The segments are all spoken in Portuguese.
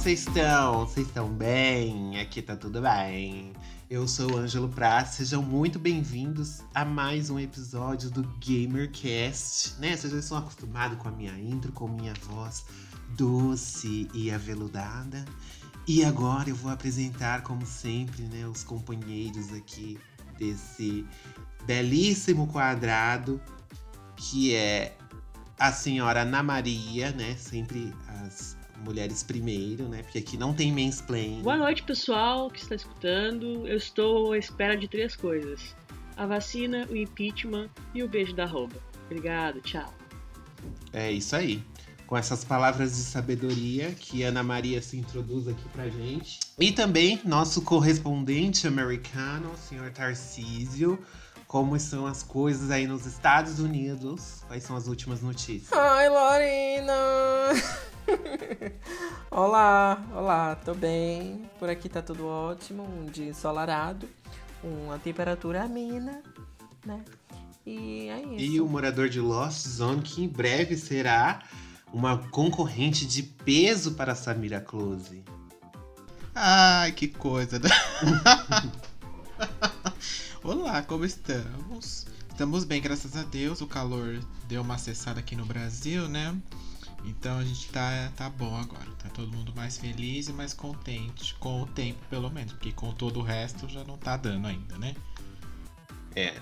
vocês estão? Vocês estão bem? Aqui tá tudo bem. Eu sou o Ângelo Prats, sejam muito bem-vindos a mais um episódio do GamerCast, né? Vocês já estão acostumados com a minha intro, com minha voz doce e aveludada. E agora eu vou apresentar, como sempre, né, os companheiros aqui desse belíssimo quadrado, que é a senhora Ana Maria, né? Sempre as mulheres primeiro, né? Porque aqui não tem mansplaining. Boa noite, pessoal que está escutando. Eu estou à espera de três coisas: a vacina, o impeachment e o beijo da rouba. Obrigado, tchau. É isso aí. Com essas palavras de sabedoria que Ana Maria se introduz aqui pra gente. E também nosso correspondente americano, o senhor Tarcísio. Como estão as coisas aí nos Estados Unidos? Quais são as últimas notícias? Ai, Lorena! olá, olá, tô bem. Por aqui tá tudo ótimo, um dia ensolarado, uma temperatura amena, né? E é isso. E o morador de Lost Zone, que em breve será uma concorrente de peso para Samira Close. Ai, que coisa, né? Olá, como estamos? Estamos bem, graças a Deus. O calor deu uma cessada aqui no Brasil, né? Então a gente tá, tá bom agora. Tá todo mundo mais feliz e mais contente. Com o tempo, pelo menos. Porque com todo o resto já não tá dando ainda, né? É.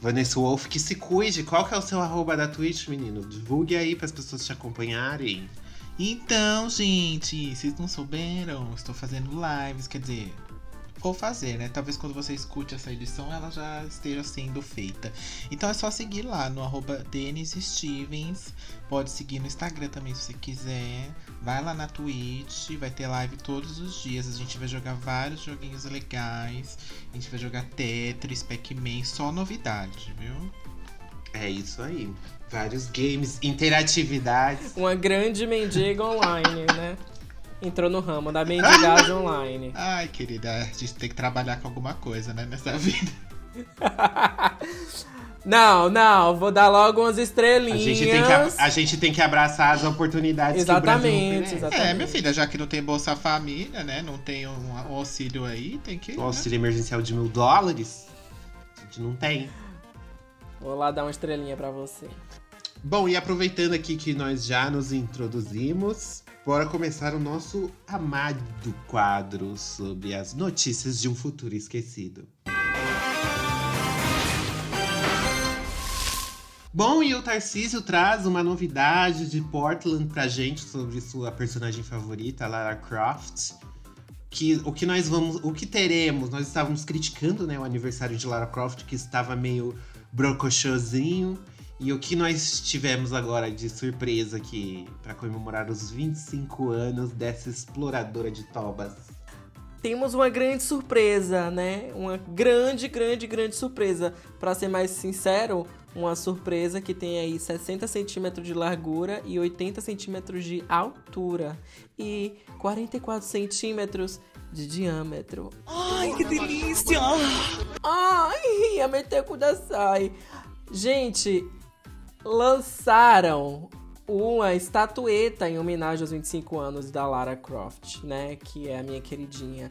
Vanessa Wolf, que se cuide. Qual que é o seu arroba da Twitch, menino? Divulgue aí para as pessoas te acompanharem. Então, gente, vocês não souberam? Estou fazendo lives, quer dizer, vou fazer, né? Talvez quando você escute essa edição ela já esteja sendo feita. Então é só seguir lá no arroba Denis Stevens. Pode seguir no Instagram também se você quiser. Vai lá na Twitch, vai ter live todos os dias. A gente vai jogar vários joguinhos legais. A gente vai jogar Tetris, Pac-Man, só novidade, viu? É isso aí. Vários games, interatividades. Uma grande mendiga online, né? Entrou no ramo da mendigagem online. Ai, querida, a gente tem que trabalhar com alguma coisa, né, nessa vida. Não, não, vou dar logo umas A estrelinhas. gente, tem que, a, a gente tem que abraçar as oportunidades que o Brasil Exatamente, oferece. exatamente. É, minha filha, já que não tem Bolsa Família, né? Não tem um, um auxílio aí, tem que. O né? auxílio emergencial de mil dólares. A gente não tem. Vou lá dar uma estrelinha pra você. Bom, e aproveitando aqui que nós já nos introduzimos, bora começar o nosso amado quadro sobre as notícias de um futuro esquecido. Bom, e o Tarcísio traz uma novidade de Portland pra gente sobre sua personagem favorita, Lara Croft. Que, o que nós vamos. O que teremos? Nós estávamos criticando né, o aniversário de Lara Croft, que estava meio brocochosinho. E o que nós tivemos agora de surpresa aqui para comemorar os 25 anos dessa exploradora de tobas? Temos uma grande surpresa, né? Uma grande, grande, grande surpresa. Pra ser mais sincero, uma surpresa que tem aí 60 centímetros de largura e 80 centímetros de altura. E 44 centímetros de diâmetro. Ai, que delícia! Ai, a meter kudasai. Gente, lançaram uma estatueta em homenagem aos 25 anos da Lara Croft, né? Que é a minha queridinha.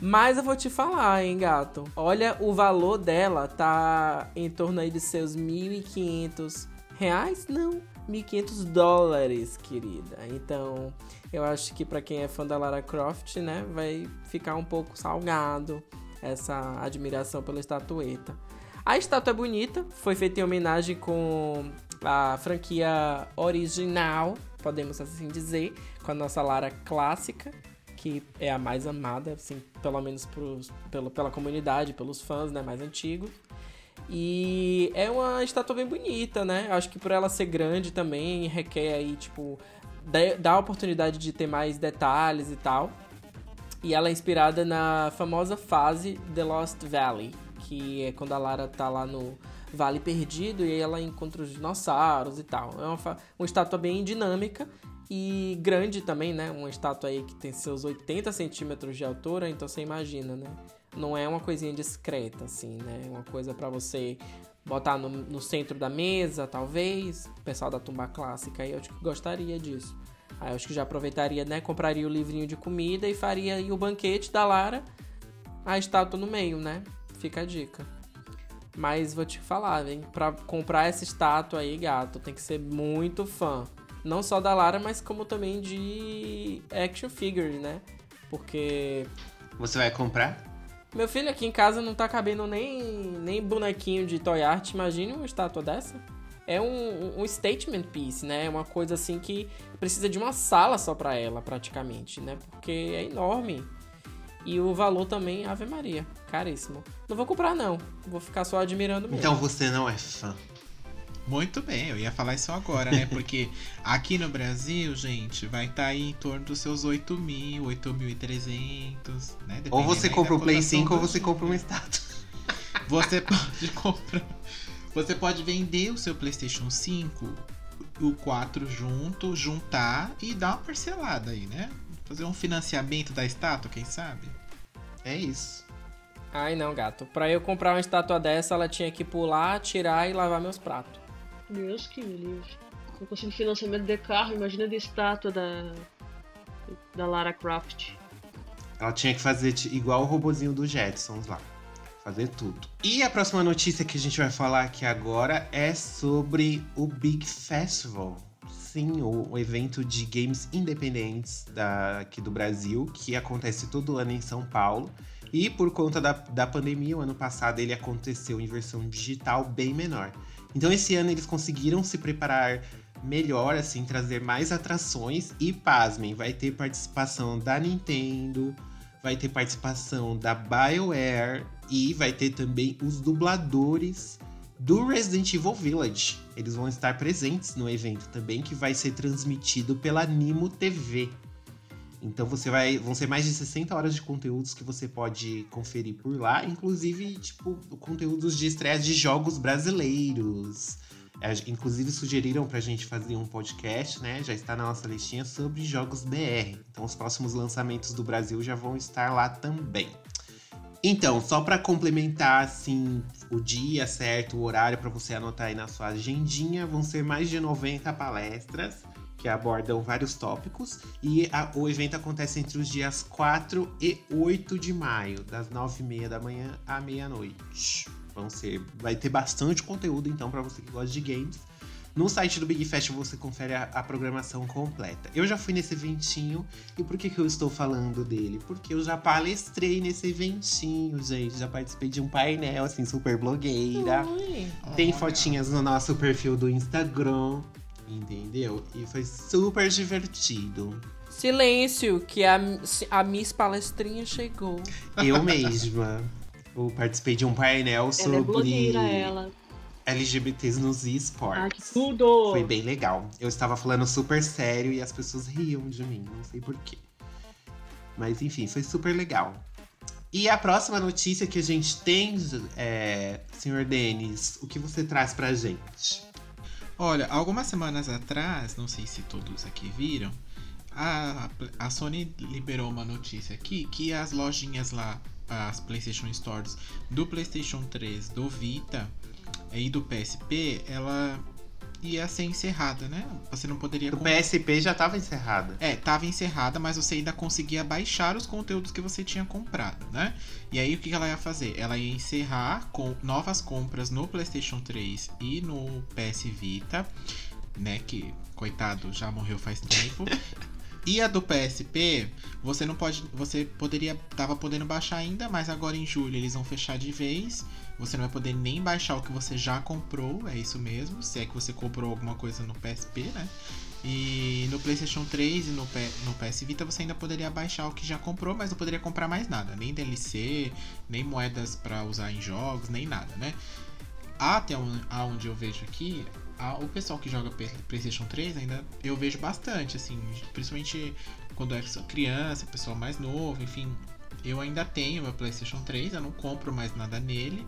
Mas eu vou te falar, hein, gato. Olha, o valor dela tá em torno aí de seus 1.500 reais? Não, 1.500 dólares, querida. Então, eu acho que pra quem é fã da Lara Croft, né, vai ficar um pouco salgado essa admiração pela estatueta. A estátua é bonita, foi feita em homenagem com a franquia original, podemos assim dizer, com a nossa Lara clássica, que é a mais amada, assim, pelo menos pros, pelo, pela comunidade, pelos fãs, né, mais antigos. E é uma estátua bem bonita, né? Acho que por ela ser grande também requer aí, tipo, dá a oportunidade de ter mais detalhes e tal. E ela é inspirada na famosa fase The Lost Valley, que é quando a Lara tá lá no Vale Perdido e ela encontra os dinossauros e tal. É uma, uma estátua bem dinâmica e grande também, né? Uma estátua aí que tem seus 80 centímetros de altura, então você imagina, né? Não é uma coisinha discreta, assim, né? Uma coisa para você botar no, no, centro da mesa, talvez. O pessoal da tumba clássica aí, eu acho que gostaria disso. Aí eu acho que já aproveitaria, né? Compraria o livrinho de comida e faria aí o banquete da Lara, a estátua no meio, né? Fica a dica. Mas vou te falar, hein? Pra comprar essa estátua aí, gato, tem que ser muito fã. Não só da Lara, mas como também de action figures, né? Porque. Você vai comprar? Meu filho aqui em casa não tá cabendo nem, nem bonequinho de toy art. Imagine uma estátua dessa. É um, um statement piece, né? É uma coisa assim que precisa de uma sala só pra ela, praticamente, né? Porque é enorme. E o valor também, Ave Maria, caríssimo. Não vou comprar, não. Vou ficar só admirando mesmo. Então você não é fã. Muito bem, eu ia falar isso agora, né? Porque aqui no Brasil, gente, vai estar tá aí em torno dos seus 8 mil, 8.300, né? ou você compra o Play 5 ou você compra uma estátua. Você pode comprar. Você pode vender o seu PlayStation 5, o 4 junto, juntar e dar uma parcelada aí, né? Fazer um financiamento da estátua, quem sabe? É isso. Ai não, gato. Pra eu comprar uma estátua dessa, ela tinha que pular, tirar e lavar meus pratos. Deus que me livre. Não consigo financiamento de carro, imagina de estátua da. da Lara Croft. Ela tinha que fazer igual o robozinho do Jetsons lá. Fazer tudo. E a próxima notícia que a gente vai falar aqui agora é sobre o Big Festival. Sim, o, o evento de games independentes da, aqui do Brasil, que acontece todo ano em São Paulo. E por conta da, da pandemia, o ano passado ele aconteceu em versão digital bem menor. Então esse ano eles conseguiram se preparar melhor, assim, trazer mais atrações e pasmem, vai ter participação da Nintendo, vai ter participação da BioWare e vai ter também os dubladores do Resident Evil Village. Eles vão estar presentes no evento também, que vai ser transmitido pela Nimo TV. Então você vai. Vão ser mais de 60 horas de conteúdos que você pode conferir por lá, inclusive, tipo, conteúdos de estreia de jogos brasileiros. É, inclusive sugeriram pra gente fazer um podcast, né? Já está na nossa listinha sobre jogos BR. Então os próximos lançamentos do Brasil já vão estar lá também. Então, só para complementar assim o dia certo, o horário para você anotar aí na sua agendinha, vão ser mais de 90 palestras que abordam vários tópicos. E a, o evento acontece entre os dias 4 e 8 de maio, das 9h30 da manhã à meia-noite. Vão ser. Vai ter bastante conteúdo, então, para você que gosta de games. No site do Big Fest você confere a, a, programação completa. Eu já fui nesse eventinho e por que, que eu estou falando dele? Porque eu já palestrei nesse eventinho, gente. Já participei de um painel, assim, super blogueira. Ui. Tem fotinhas no nosso perfil do Instagram entendeu? E foi super divertido. Silêncio, que a, a Miss Palestrinha chegou. Eu mesma. Eu participei de um painel sobre ela é ela. LGBTs nos esportes. Ah, que tudo! Foi bem legal. Eu estava falando super sério e as pessoas riam de mim, não sei porquê. Mas enfim, foi super legal. E a próxima notícia que a gente tem, é, senhor Denis, o que você traz pra gente? Olha, algumas semanas atrás, não sei se todos aqui viram, a, a Sony liberou uma notícia aqui que as lojinhas lá, as PlayStation Stores do PlayStation 3, do Vita e do PSP, ela ia ser encerrada, né? Você não poderia. O PSP já estava encerrada. É, estava encerrada, mas você ainda conseguia baixar os conteúdos que você tinha comprado, né? E aí o que ela ia fazer? Ela ia encerrar com novas compras no PlayStation 3 e no PS Vita, né? Que, coitado, já morreu faz tempo. E a do PSP, você não pode. Você poderia. Tava podendo baixar ainda, mas agora em julho eles vão fechar de vez. Você não vai poder nem baixar o que você já comprou, é isso mesmo. Se é que você comprou alguma coisa no PSP, né? E no PlayStation 3 e no, P no PS Vita você ainda poderia baixar o que já comprou, mas não poderia comprar mais nada, nem DLC, nem moedas para usar em jogos, nem nada, né? até onde eu vejo aqui, o pessoal que joga PlayStation 3 ainda eu vejo bastante, assim, principalmente quando é criança, pessoal mais novo, enfim. Eu ainda tenho meu PlayStation 3, eu não compro mais nada nele,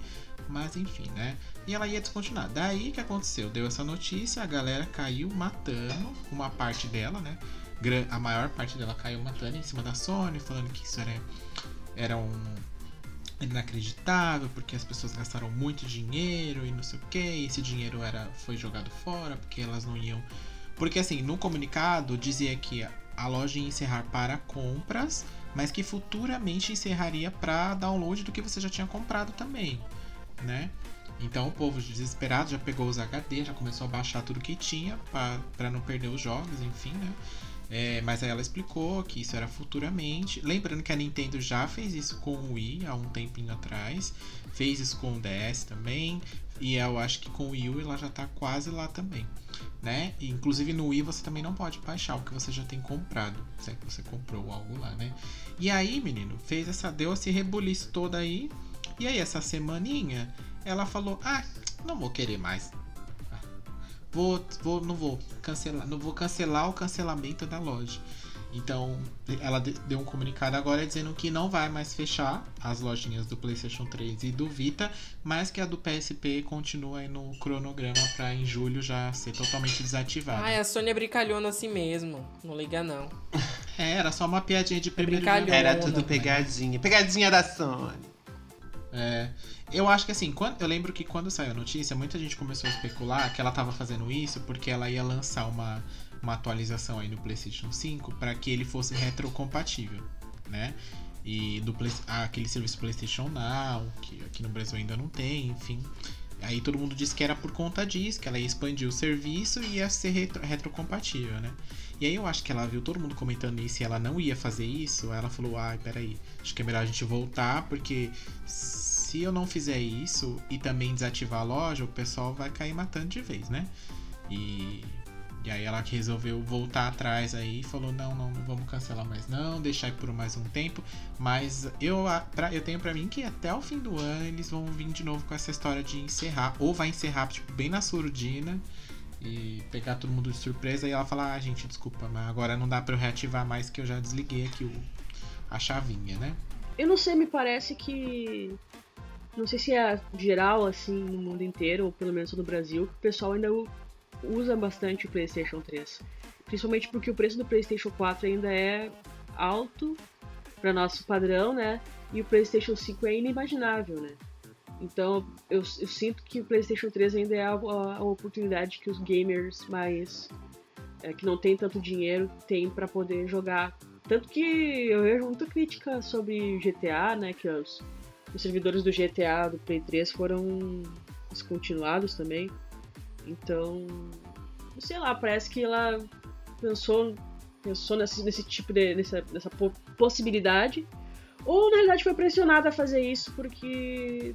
mas enfim, né? E ela ia descontinuar. Daí que aconteceu? Deu essa notícia, a galera caiu matando uma parte dela, né? A maior parte dela caiu matando em cima da Sony, falando que isso era, era um inacreditável, porque as pessoas gastaram muito dinheiro e não sei o que, esse dinheiro era, foi jogado fora, porque elas não iam. Porque assim, no comunicado dizia que a loja ia encerrar para compras, mas que futuramente encerraria para download do que você já tinha comprado também, né? Então o povo desesperado já pegou os HD, já começou a baixar tudo que tinha para não perder os jogos, enfim, né? É, mas aí ela explicou que isso era futuramente. Lembrando que a Nintendo já fez isso com o Wii há um tempinho atrás. Fez isso com o DS também. E eu acho que com o Wii ela já está quase lá também. Né? E, inclusive no Wii você também não pode baixar o que você já tem comprado. Se é que você comprou algo lá, né? E aí, menino, fez essa. Deu esse rebuliço todo aí. E aí, essa semaninha, ela falou: Ah, não vou querer mais vou, vou, não vou cancelar, não vou cancelar o cancelamento da loja. Então, ela deu um comunicado agora dizendo que não vai mais fechar as lojinhas do PlayStation 3 e do Vita, mas que a do PSP continua aí no cronograma para em julho já ser totalmente desativada. Ah, a Sony é brincalhona assim mesmo. Não liga não. É, era só uma piadinha de primeiro Era tudo pegadinha. Pegadinha da Sony. É. Eu acho que assim, quando, eu lembro que quando saiu a notícia, muita gente começou a especular que ela estava fazendo isso porque ela ia lançar uma, uma atualização aí no PlayStation 5 para que ele fosse retrocompatível, né? E do aquele serviço PlayStation Now, que aqui no Brasil ainda não tem, enfim. Aí todo mundo disse que era por conta disso, que ela ia expandir o serviço e ia ser retro, retrocompatível, né? E aí eu acho que ela viu todo mundo comentando isso e ela não ia fazer isso. Ela falou: ai, peraí, acho que é melhor a gente voltar, porque se eu não fizer isso e também desativar a loja, o pessoal vai cair matando de vez, né? E, e aí ela resolveu voltar atrás aí e falou: não, não, não vamos cancelar mais, não, deixar por mais um tempo. Mas eu, pra, eu tenho para mim que até o fim do ano eles vão vir de novo com essa história de encerrar, ou vai encerrar, tipo, bem na surdina e pegar todo mundo de surpresa e ela falar: ah, gente, desculpa, mas agora não dá para eu reativar mais que eu já desliguei aqui o, a chavinha, né? Eu não sei, me parece que não sei se é geral assim no mundo inteiro, ou pelo menos no Brasil, que o pessoal ainda usa bastante o PlayStation 3. Principalmente porque o preço do PlayStation 4 ainda é alto para nosso padrão, né? E o PlayStation 5 é inimaginável, né? Então eu, eu sinto que o PlayStation 3 ainda é a, a, a oportunidade que os gamers mais é, que não tem tanto dinheiro têm para poder jogar. Tanto que eu vejo muita crítica sobre GTA, né? Que os, os servidores do GTA do Play 3 foram descontinuados também. Então, sei lá, parece que ela pensou, pensou nesse, nesse tipo de. Nessa, nessa possibilidade. Ou na realidade foi pressionada a fazer isso porque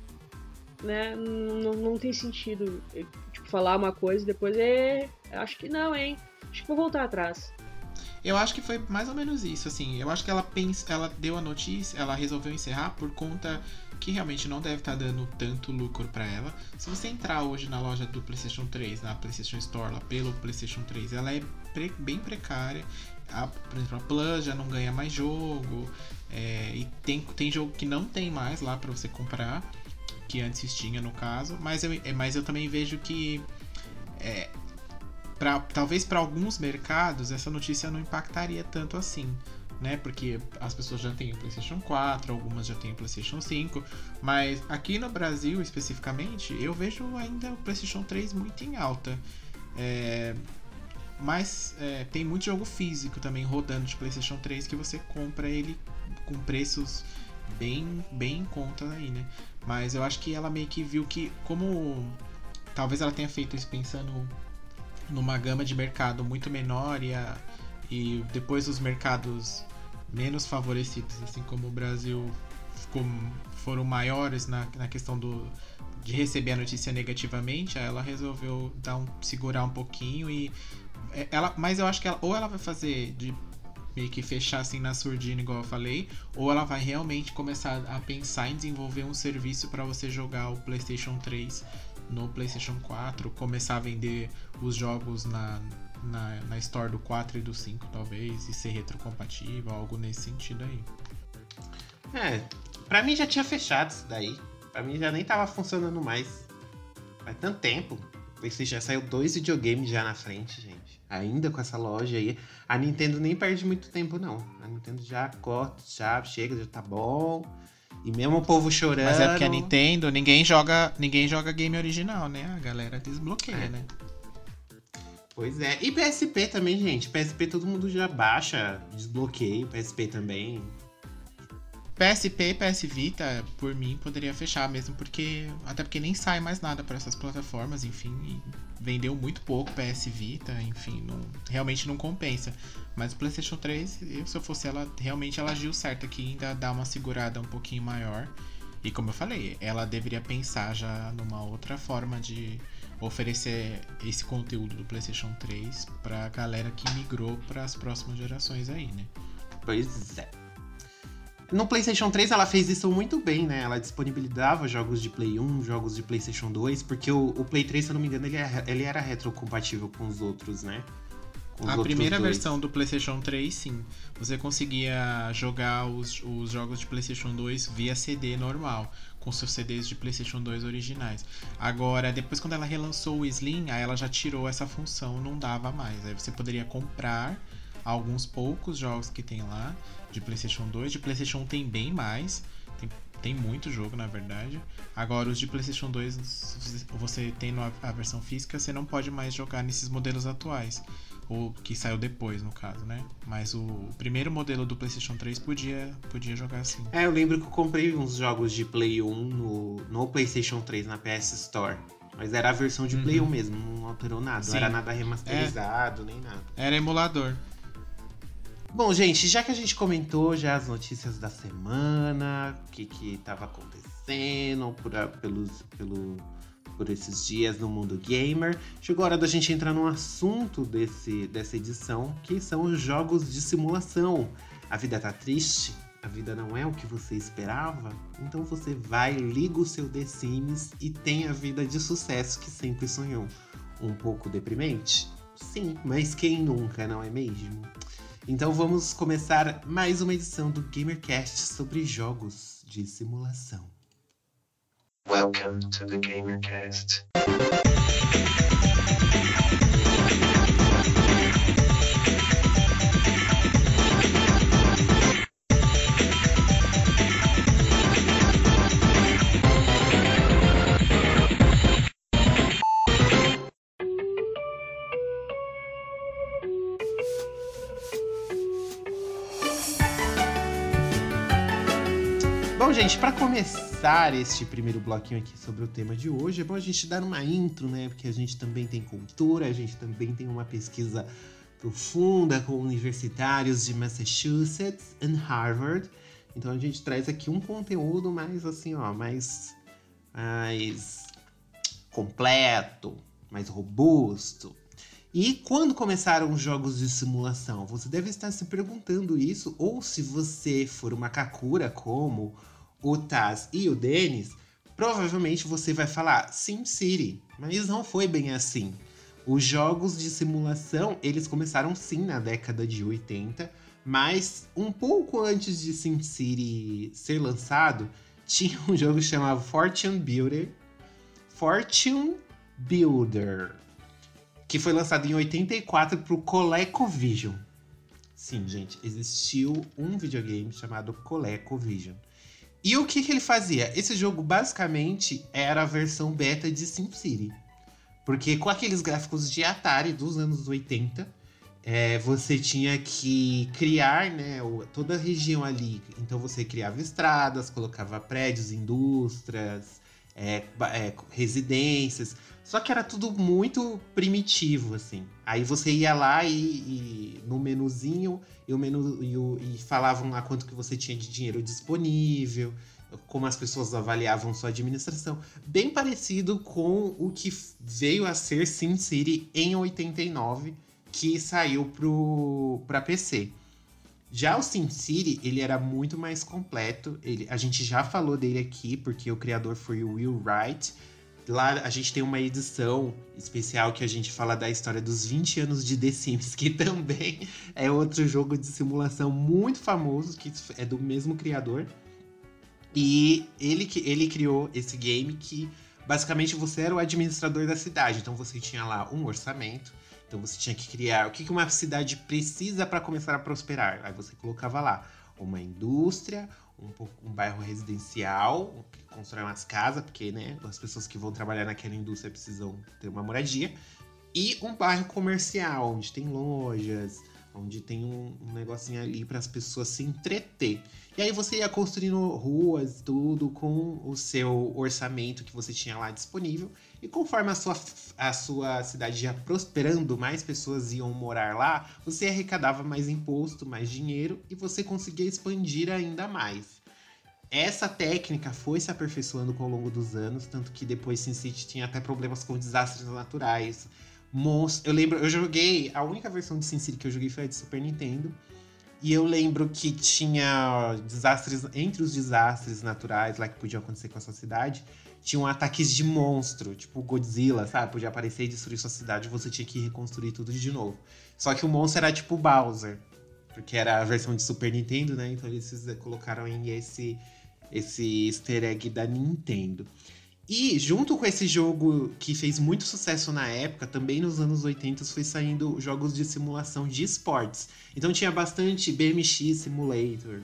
né, não, não tem sentido tipo, falar uma coisa e depois é. Acho que não, hein? Acho que vou voltar atrás. Eu acho que foi mais ou menos isso, assim. Eu acho que ela pensa, ela deu a notícia, ela resolveu encerrar por conta que realmente não deve estar tá dando tanto lucro para ela. Se você entrar hoje na loja do PlayStation 3, na PlayStation Store, lá pelo PlayStation 3, ela é pre bem precária. A, por exemplo, a Plus já não ganha mais jogo. É, e tem, tem jogo que não tem mais lá para você comprar, que antes tinha no caso. Mas eu, é, mas eu também vejo que é, pra, talvez para alguns mercados essa notícia não impactaria tanto assim. Né? Porque as pessoas já têm o PlayStation 4, algumas já têm o PlayStation 5, mas aqui no Brasil especificamente, eu vejo ainda o PlayStation 3 muito em alta. É, mas é, tem muito jogo físico também rodando de PlayStation 3 que você compra ele com preços bem, bem em conta aí, né? Mas eu acho que ela meio que viu que, como talvez ela tenha feito isso pensando numa gama de mercado muito menor e, a, e depois os mercados menos favorecidos, assim como o Brasil ficou, foram maiores na, na questão do, de receber a notícia negativamente, ela resolveu dar um, segurar um pouquinho e é, ela, mas eu acho que ela, ou ela vai fazer de meio que fechar assim na surdina, igual eu falei, ou ela vai realmente começar a pensar em desenvolver um serviço para você jogar o PlayStation 3 no PlayStation 4, começar a vender os jogos na, na, na Store do 4 e do 5, talvez, e ser retrocompatível, algo nesse sentido aí. É, pra mim já tinha fechado isso daí. Pra mim já nem tava funcionando mais. Faz tanto tempo. PlayStation já saiu dois videogames já na frente, gente. Ainda com essa loja aí. A Nintendo nem perde muito tempo, não. A Nintendo já corta, já chega, já tá bom. E mesmo o povo chorando. Mas é porque a Nintendo, ninguém joga, ninguém joga game original, né? A galera desbloqueia, É. né? Pois é. E PSP também, gente. PSP todo mundo já baixa, desbloqueia. PSP também. PSP e PS Vita, por mim, poderia fechar mesmo, porque. Até porque nem sai mais nada para essas plataformas, enfim. vendeu muito pouco PS Vita, enfim, não, realmente não compensa. Mas o PlayStation 3, eu, se eu fosse ela, realmente ela agiu certo aqui, ainda dá uma segurada um pouquinho maior. E como eu falei, ela deveria pensar já numa outra forma de oferecer esse conteúdo do PlayStation 3 pra galera que migrou para as próximas gerações aí, né? Pois é. No PlayStation 3 ela fez isso muito bem, né? Ela disponibilizava jogos de Play 1, jogos de PlayStation 2, porque o, o Play 3, se eu não me engano, ele, é- ele era retrocompatível com os outros, né? Com os A primeira dois. versão do PlayStation 3, sim. Você conseguia jogar os, os jogos de PlayStation 2 via CD normal, com seus CDs de PlayStation 2 originais. Agora, depois quando ela relançou o Slim, aí ela já tirou essa função, não dava mais. Aí você poderia comprar alguns poucos jogos que tem lá de PlayStation 2. De PlayStation 1 tem bem mais. Tem, tem muito jogo, na verdade. Agora, os de PlayStation 2, se você a, a versão física, você não pode mais jogar nesses modelos atuais. Ou que saiu depois, no caso, né? Mas o, o primeiro modelo do PlayStation 3 podia, podia jogar assim. É, eu lembro que eu comprei uns jogos de Play 1 no, no PlayStation 3 na PS Store. Mas era a versão de Play Uhum. 1 mesmo, não alterou nada. Sim. Não era nada remasterizado, nem nada. Era emulador. Bom, gente, já que a gente comentou já as notícias da semana, o que que tava acontecendo por, pelos, pelo, por esses dias no mundo gamer, chegou a hora da gente entrar no assunto desse, dessa edição, que são os jogos de simulação. A vida tá triste? A vida não é o que você esperava? Então você vai, liga o seu The Sims e tem a vida de sucesso que sempre sonhou. Um pouco deprimente? Sim, mas quem nunca, não é mesmo? Então vamos começar mais uma edição do GamerCast sobre jogos de simulação. Welcome to the GamerCast. Bom, gente, para começar este primeiro bloquinho aqui sobre o tema de hoje, é bom a gente dar uma intro, né? Porque a gente também tem cultura, a gente também tem uma pesquisa profunda com universitários de Massachusetts e Harvard. Então a gente traz aqui um conteúdo mais assim, ó, mais mais completo, mais robusto. E quando começaram os jogos de simulação? Você deve estar se perguntando isso, ou se você for uma Kakura como o Taz e o Denis, provavelmente você vai falar SimCity, mas não foi bem assim. Os jogos de simulação, eles começaram sim na década de 80, mas um pouco antes de SimCity ser lançado, tinha um jogo chamado Fortune Builder. Fortune Builder que foi lançado em 84 para o ColecoVision. Sim, gente, existiu um videogame chamado ColecoVision. E o que, que ele fazia? Esse jogo basicamente era a versão beta de SimCity. Porque com aqueles gráficos de Atari dos anos 80, é, você tinha que criar né, toda a região ali. Então você criava estradas, colocava prédios, indústrias, é, é, residências. Só que era tudo muito primitivo, assim. Aí você ia lá e, e no menuzinho e, o menu, e, o- e falavam lá quanto que você tinha de dinheiro disponível, como as pessoas avaliavam sua administração. Bem parecido com o que veio a ser SimCity em 89, que saiu pro, pra PC. Já o SimCity, ele era muito mais completo. Ele, a gente já falou dele aqui, porque o criador foi o Will Wright. lá a gente tem uma edição especial que a gente fala da história dos 20 anos de The Sims, que também é outro jogo de simulação muito famoso, que é do mesmo criador. E ele, ele criou esse game que basicamente você era o administrador da cidade. Então você tinha lá um orçamento. Então você tinha que criar o que uma cidade precisa para começar a prosperar. Aí você colocava lá uma indústria, um, um bairro residencial, constrói umas casas, porque né, as pessoas que vão trabalhar naquela indústria precisam ter uma moradia, e um bairro comercial, onde tem lojas, onde tem um, um negocinho ali para as pessoas se entreter. E aí você ia construindo ruas, tudo com o seu orçamento que você tinha lá disponível. E conforme a sua, a sua cidade ia prosperando, mais pessoas iam morar lá, você arrecadava mais imposto, mais dinheiro e você conseguia expandir ainda mais. Essa técnica foi se aperfeiçoando ao longo dos anos, tanto que depois SimCity tinha até problemas com desastres naturais. Eu lembro, eu joguei. A única versão de SimCity que eu joguei foi a de Super Nintendo. E eu lembro que tinha desastres. Entre os desastres naturais lá que podiam acontecer com a sua cidade, tinham ataques de monstro, tipo Godzilla, sabe? Podia aparecer e destruir sua cidade você tinha que reconstruir tudo de novo. Só que o monstro era tipo Bowser. Porque era a versão de Super Nintendo, né? Então eles colocaram em esse, esse easter egg da Nintendo. E junto com esse jogo que fez muito sucesso na época, também nos anos 80 foi saindo jogos de simulação de esportes. Então tinha bastante BMX Simulator,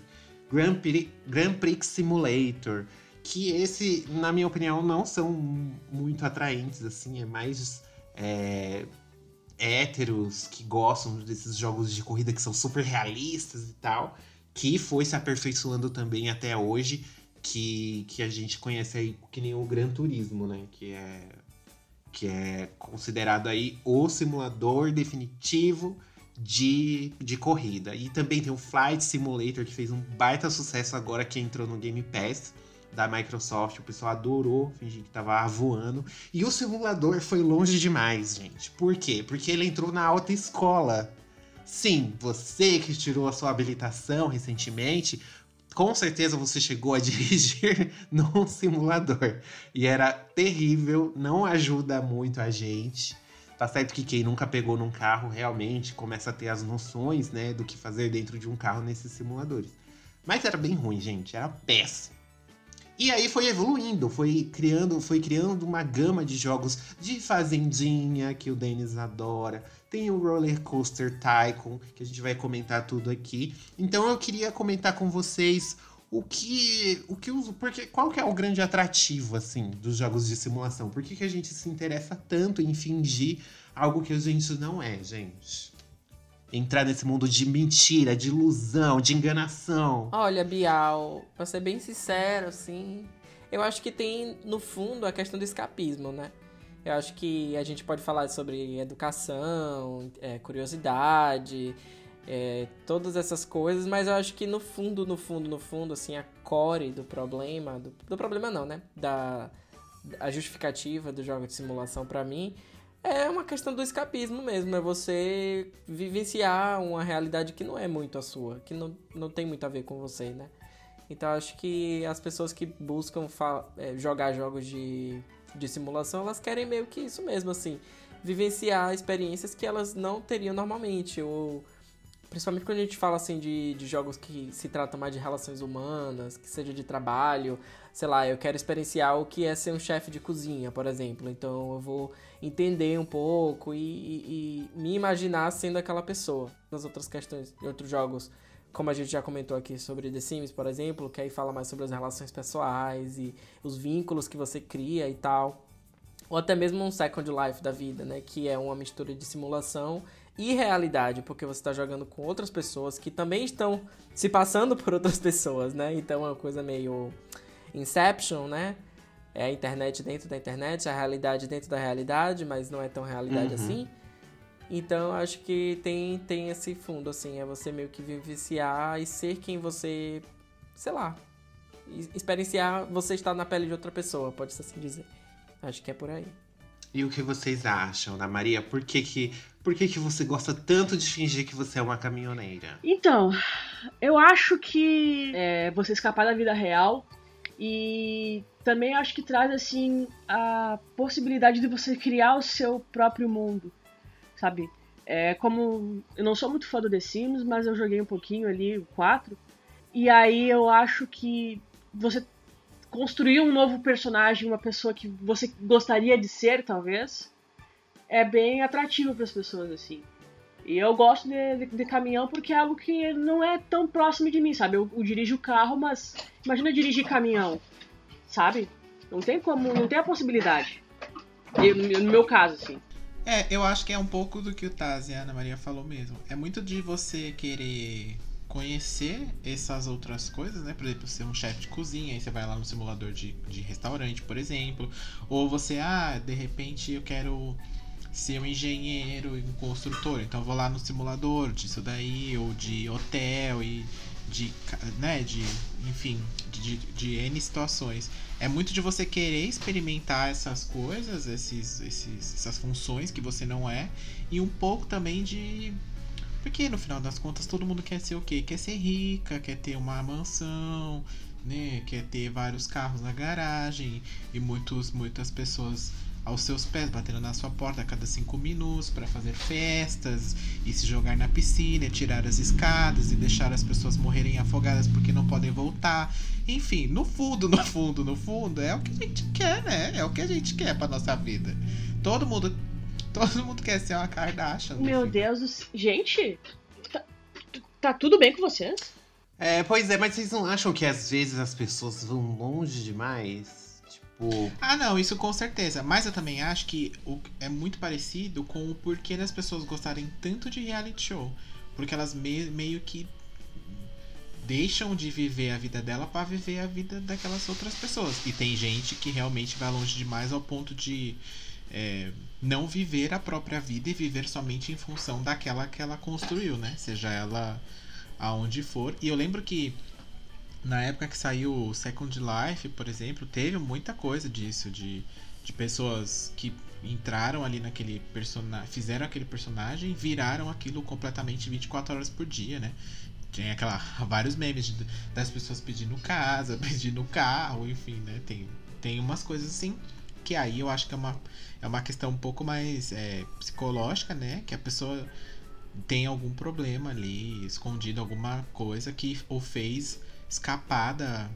Grand Prix, Grand Prix Simulator, que esse, na minha opinião, não são muito atraentes, assim, é mais é, héteros que gostam desses jogos de corrida que são super realistas e tal, que foi se aperfeiçoando também até hoje que, que a gente conhece aí que nem o Gran Turismo, né? Que é, que é considerado aí o simulador definitivo de, de corrida. E também tem o Flight Simulator, que fez um baita sucesso agora que entrou no Game Pass da Microsoft. O pessoal adorou, fingir que tava voando. E o simulador foi longe demais, gente. Por quê? Porque ele entrou na alta escola. Sim, você que tirou a sua habilitação recentemente com certeza você chegou a dirigir num simulador. E era terrível, não ajuda muito a gente. Tá certo que quem nunca pegou num carro realmente começa a ter as noções, né, do que fazer dentro de um carro nesses simuladores. Mas era bem ruim, gente, era péssimo. E aí foi evoluindo, foi criando, foi criando uma gama de jogos de fazendinha que o Denis adora, tem o Roller Coaster Tycoon, que a gente vai comentar tudo aqui. Então eu queria comentar com vocês o que o que os, porque qual que é o grande atrativo assim dos jogos de simulação? Por que, que a gente se interessa tanto em fingir algo que a gente não é, gente? Entrar nesse mundo de mentira, de ilusão, de enganação. Olha, Bial, pra ser bem sincero, assim, eu acho que tem, no fundo, a questão do escapismo, né? Eu acho que a gente pode falar sobre educação, é, curiosidade, é, todas essas coisas, mas eu acho que no fundo, no fundo, no fundo, assim, a core do problema, do, do problema não, né? Da a justificativa do jogo de simulação para mim é uma questão do escapismo mesmo, é você vivenciar uma realidade que não é muito a sua, que não, não tem muito a ver com você, né? Então acho que as pessoas que buscam é, jogar jogos de de simulação, elas querem meio que isso mesmo, assim, vivenciar experiências que elas não teriam normalmente, ou principalmente quando a gente fala assim de, de jogos que se tratam mais de relações humanas, que seja de trabalho, sei lá, eu quero experienciar o que é ser um chefe de cozinha, por exemplo. Então eu vou entender um pouco e, e, e, me imaginar sendo aquela pessoa. Nas outras questões, em outros jogos, como a gente já comentou aqui sobre The Sims, por exemplo, que aí fala mais sobre as relações pessoais e os vínculos que você cria e tal. Ou até mesmo um Second Life da vida, né? Que é uma mistura de simulação e realidade, porque você está jogando com outras pessoas que também estão se passando por outras pessoas, né? Então é uma coisa meio Inception, né? É a internet dentro da internet, a realidade dentro da realidade, mas não é tão realidade uhum. assim. Então acho que tem, tem esse fundo, assim, é você meio que vivenciar e ser quem você, sei lá, experienciar você estar na pele de outra pessoa, pode-se assim dizer. Acho que é por aí. E o que vocês acham, Ana Maria? Por que que, por que que você gosta tanto de fingir que você é uma caminhoneira? Então, eu acho que é, você escapar da vida real E também acho que traz assim a possibilidade de você criar o seu próprio mundo, sabe? É como eu não sou muito fã do The Sims, mas eu joguei um pouquinho ali o 4, e aí eu acho que você construir um novo personagem, uma pessoa que você gostaria de ser, talvez, é bem atrativo para as pessoas assim. E eu gosto de, de, de, caminhão porque é algo que não é tão próximo de mim, sabe? Eu, eu dirijo o carro, mas imagina dirigir caminhão, sabe? Não tem como, não tem a possibilidade. No meu caso, assim. É, eu acho que é um pouco do que o Taz e a Ana Maria falou mesmo. É muito de você querer conhecer essas outras coisas, né? Por exemplo, ser um chefe de cozinha, aí você vai lá no simulador de, de restaurante, por exemplo. Ou você, ah, de repente eu quero ser um engenheiro e um construtor. Então eu vou lá no simulador disso daí, ou de hotel e de, né, de, enfim, de, de, N situações. É muito de você querer experimentar essas coisas, esses, esses, essas funções que você não é, e um pouco também de. Porque no final das contas todo mundo quer ser o quê? Quer ser rica, quer ter uma mansão, né? Quer ter vários carros na garagem, e muitos, muitas pessoas aos seus pés, batendo na sua porta a cada cinco minutos para fazer festas e se jogar na piscina, tirar as escadas e deixar as pessoas morrerem afogadas porque não podem voltar. Enfim, no fundo, no fundo, no fundo, é o que a gente quer, né? É o que a gente quer para nossa vida. Todo mundo, todo mundo quer ser uma Kardashian. Meu fim. Deus, gente, tá, tá tudo bem com vocês? É, pois é, mas vocês não acham que às vezes as pessoas vão longe demais? Tipo... Ah, não, isso com certeza. Mas eu também acho que o, é muito parecido com o porquê das pessoas gostarem tanto de reality show. Porque elas me, meio que deixam de viver a vida dela para viver a vida daquelas outras pessoas. E tem gente que realmente vai longe demais ao ponto de é, não viver a própria vida e viver somente em função daquela que ela construiu, né? Seja ela aonde for. E eu lembro que na época que saiu o Second Life, por exemplo, teve muita coisa disso, de, de pessoas que entraram ali naquele personagem, fizeram aquele personagem, viraram aquilo completamente 24 horas por dia, né? Tinha aquela vários memes de, das pessoas pedindo casa, pedindo carro, enfim, né? Tem, tem umas coisas assim que aí eu acho que é uma, é uma questão um pouco mais é, psicológica, né? Que a pessoa tem algum problema ali, escondido alguma coisa que o fez escapada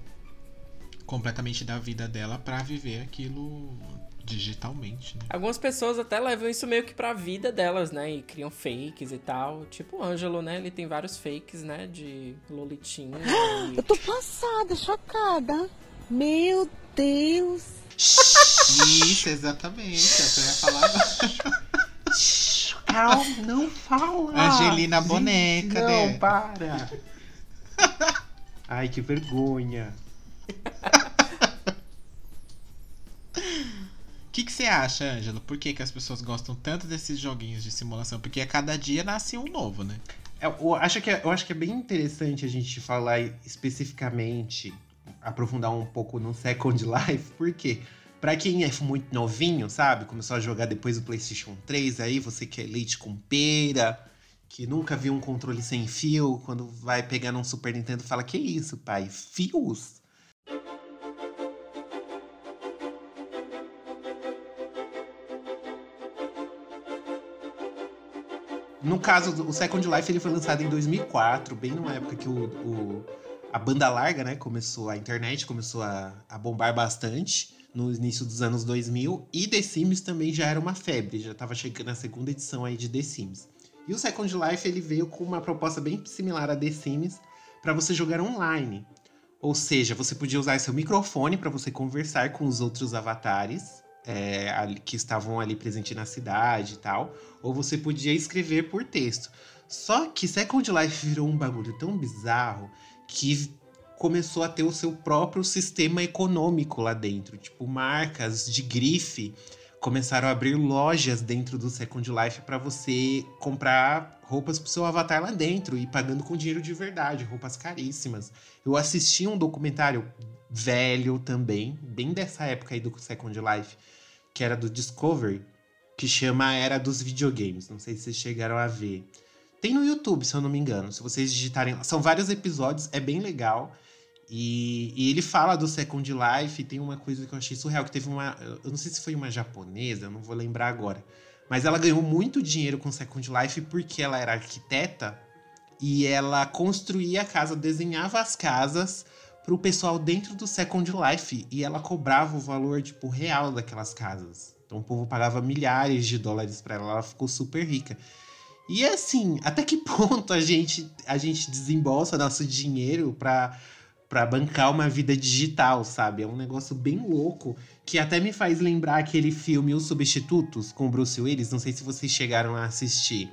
completamente da vida dela para viver aquilo digitalmente. Né? Algumas pessoas até levam isso meio que pra vida delas, né? E criam fakes e tal. Tipo o Ângelo, né? Ele tem vários fakes, né? De Lolitinha. e... Eu tô passada, chocada. Meu Deus. Isso, exatamente. Eu ia falar agora. Calma, não fala. Angelina Boneca, não, né? Não, para. Ai, que vergonha. O que, você acha, Ângelo? Por que, que as pessoas gostam tanto desses joguinhos de simulação? Porque a cada dia nasce um novo, né? É, eu, acho que é, eu acho que é bem interessante a gente falar especificamente, aprofundar um pouco no Second Life, porque para quem é muito novinho, sabe? Começou a jogar depois do PlayStation 3, aí você quer leite com pera, que nunca viu um controle sem fio, quando vai pegar num Super Nintendo fala: Que isso, pai? Fios? No caso, o Second Life ele foi lançado em 2004, bem numa época que o, o a banda larga, né, começou, a internet começou a, a bombar bastante no início dos anos 2000 e The Sims também já era uma febre, já estava chegando a segunda edição aí de The Sims. E o Second Life ele veio com uma proposta bem similar a The Sims para você jogar online. Ou seja, você podia usar seu microfone para você conversar com os outros avatares é, que estavam ali presentes na cidade e tal, ou você podia escrever por texto. Só que Second Life virou um bagulho tão bizarro que começou a ter o seu próprio sistema econômico lá dentro, tipo marcas de grife começaram a abrir lojas dentro do Second Life para você comprar roupas pro seu avatar lá dentro e pagando com dinheiro de verdade, roupas caríssimas. Eu assisti um documentário velho também, bem dessa época aí do Second Life, que era do Discovery, que chama Era dos Videogames. Não sei se vocês chegaram a ver. Tem no YouTube, se eu não me engano. Se vocês digitarem. São vários episódios, é bem legal. E, e ele fala do Second Life, e tem uma coisa que eu achei surreal, que teve uma. Eu não sei se foi uma japonesa, eu não vou lembrar agora. Mas ela ganhou muito dinheiro com Second Life porque ela era arquiteta e ela construía a casa, desenhava as casas pro pessoal dentro do Second Life e ela cobrava o valor tipo real daquelas casas. Então o povo pagava milhares de dólares para ela, ela ficou super rica. E assim, até que ponto a gente a gente desembolsa nosso dinheiro para para bancar uma vida digital, sabe? É um negócio bem louco que até me faz lembrar aquele filme Os Substitutos com Bruce Willis, não sei se vocês chegaram a assistir,